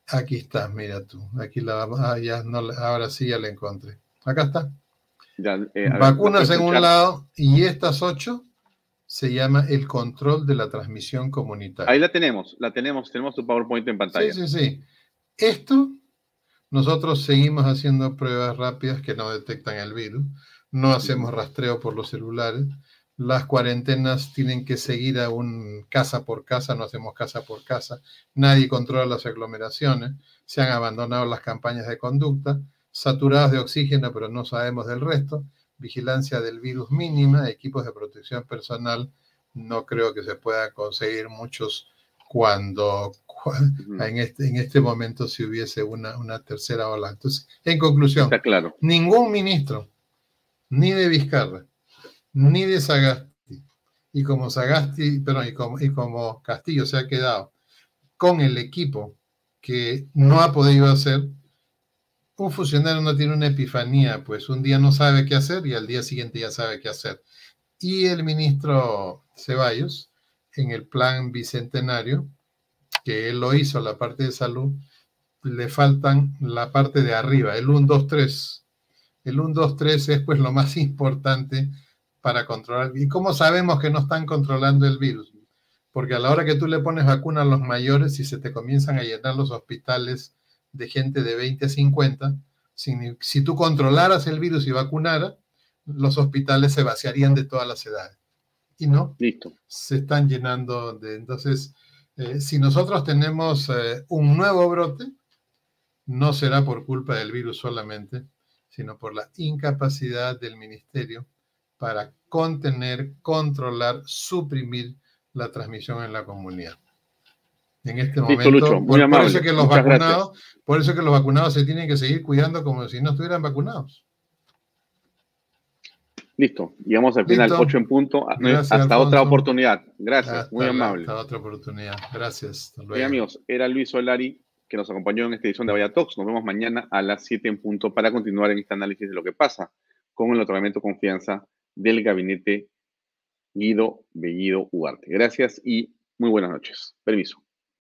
Aquí está, mira tú. Aquí la ah, ya no, ahora sí ya la encontré. Acá está. Eh, Vacunas en un lado y estas ocho se llama el control de la transmisión comunitaria. Ahí la tenemos, la tenemos, tenemos tu PowerPoint en pantalla. Sí, sí, sí. Esto, nosotros seguimos haciendo pruebas rápidas que no detectan el virus, no hacemos rastreo por los celulares, las cuarentenas tienen que seguir a un casa por casa, no hacemos casa por casa, nadie controla las aglomeraciones, se han abandonado las campañas de conducta, saturadas de oxígeno, pero no sabemos del resto, vigilancia del virus mínima, equipos de protección personal, no creo que se pueda conseguir muchos cuando en este, en este momento si hubiese una, una tercera ola. Entonces, en conclusión, claro. ningún ministro, ni de Vizcarra, ni de Sagasti. Y como Sagasti, perdón, y como, y como Castillo se ha quedado con el equipo que no ha podido hacer, un funcionario no tiene una epifanía, pues un día no sabe qué hacer y al día siguiente ya sabe qué hacer. Y el ministro Ceballos, en el plan bicentenario, que él lo hizo, la parte de salud, le faltan la parte de arriba, el 1, 2, 3. El 1, 2, 3 es pues lo más importante para controlar. ¿Y cómo sabemos que no están controlando el virus? Porque a la hora que tú le pones vacuna a los mayores, si se te comienzan a llenar los hospitales de gente de 20 a 50, si, tú controlaras el virus y vacunara, los hospitales se vaciarían de todas las edades. Y no, Listo. se están llenando de... Entonces, eh, si nosotros tenemos eh, un nuevo brote, no será por culpa del virus solamente, sino por la incapacidad del ministerio para contener, controlar, suprimir la transmisión en la comunidad. En este momento, por, eso que los vacunados, por eso que los vacunados se tienen que seguir cuidando como si no estuvieran vacunados. Listo, llegamos al final, 8 en punto. hasta otra oportunidad. Gracias, muy amable. Hasta otra oportunidad. Gracias. Bien, amigos, era Luis Solari que nos acompañó en esta edición de Vaya Talks. Nos vemos mañana a las 7 en punto para continuar en este análisis de lo que pasa con el otorgamiento confianza del gabinete Guido Bellido Ugarte. Gracias y muy buenas noches. Permiso.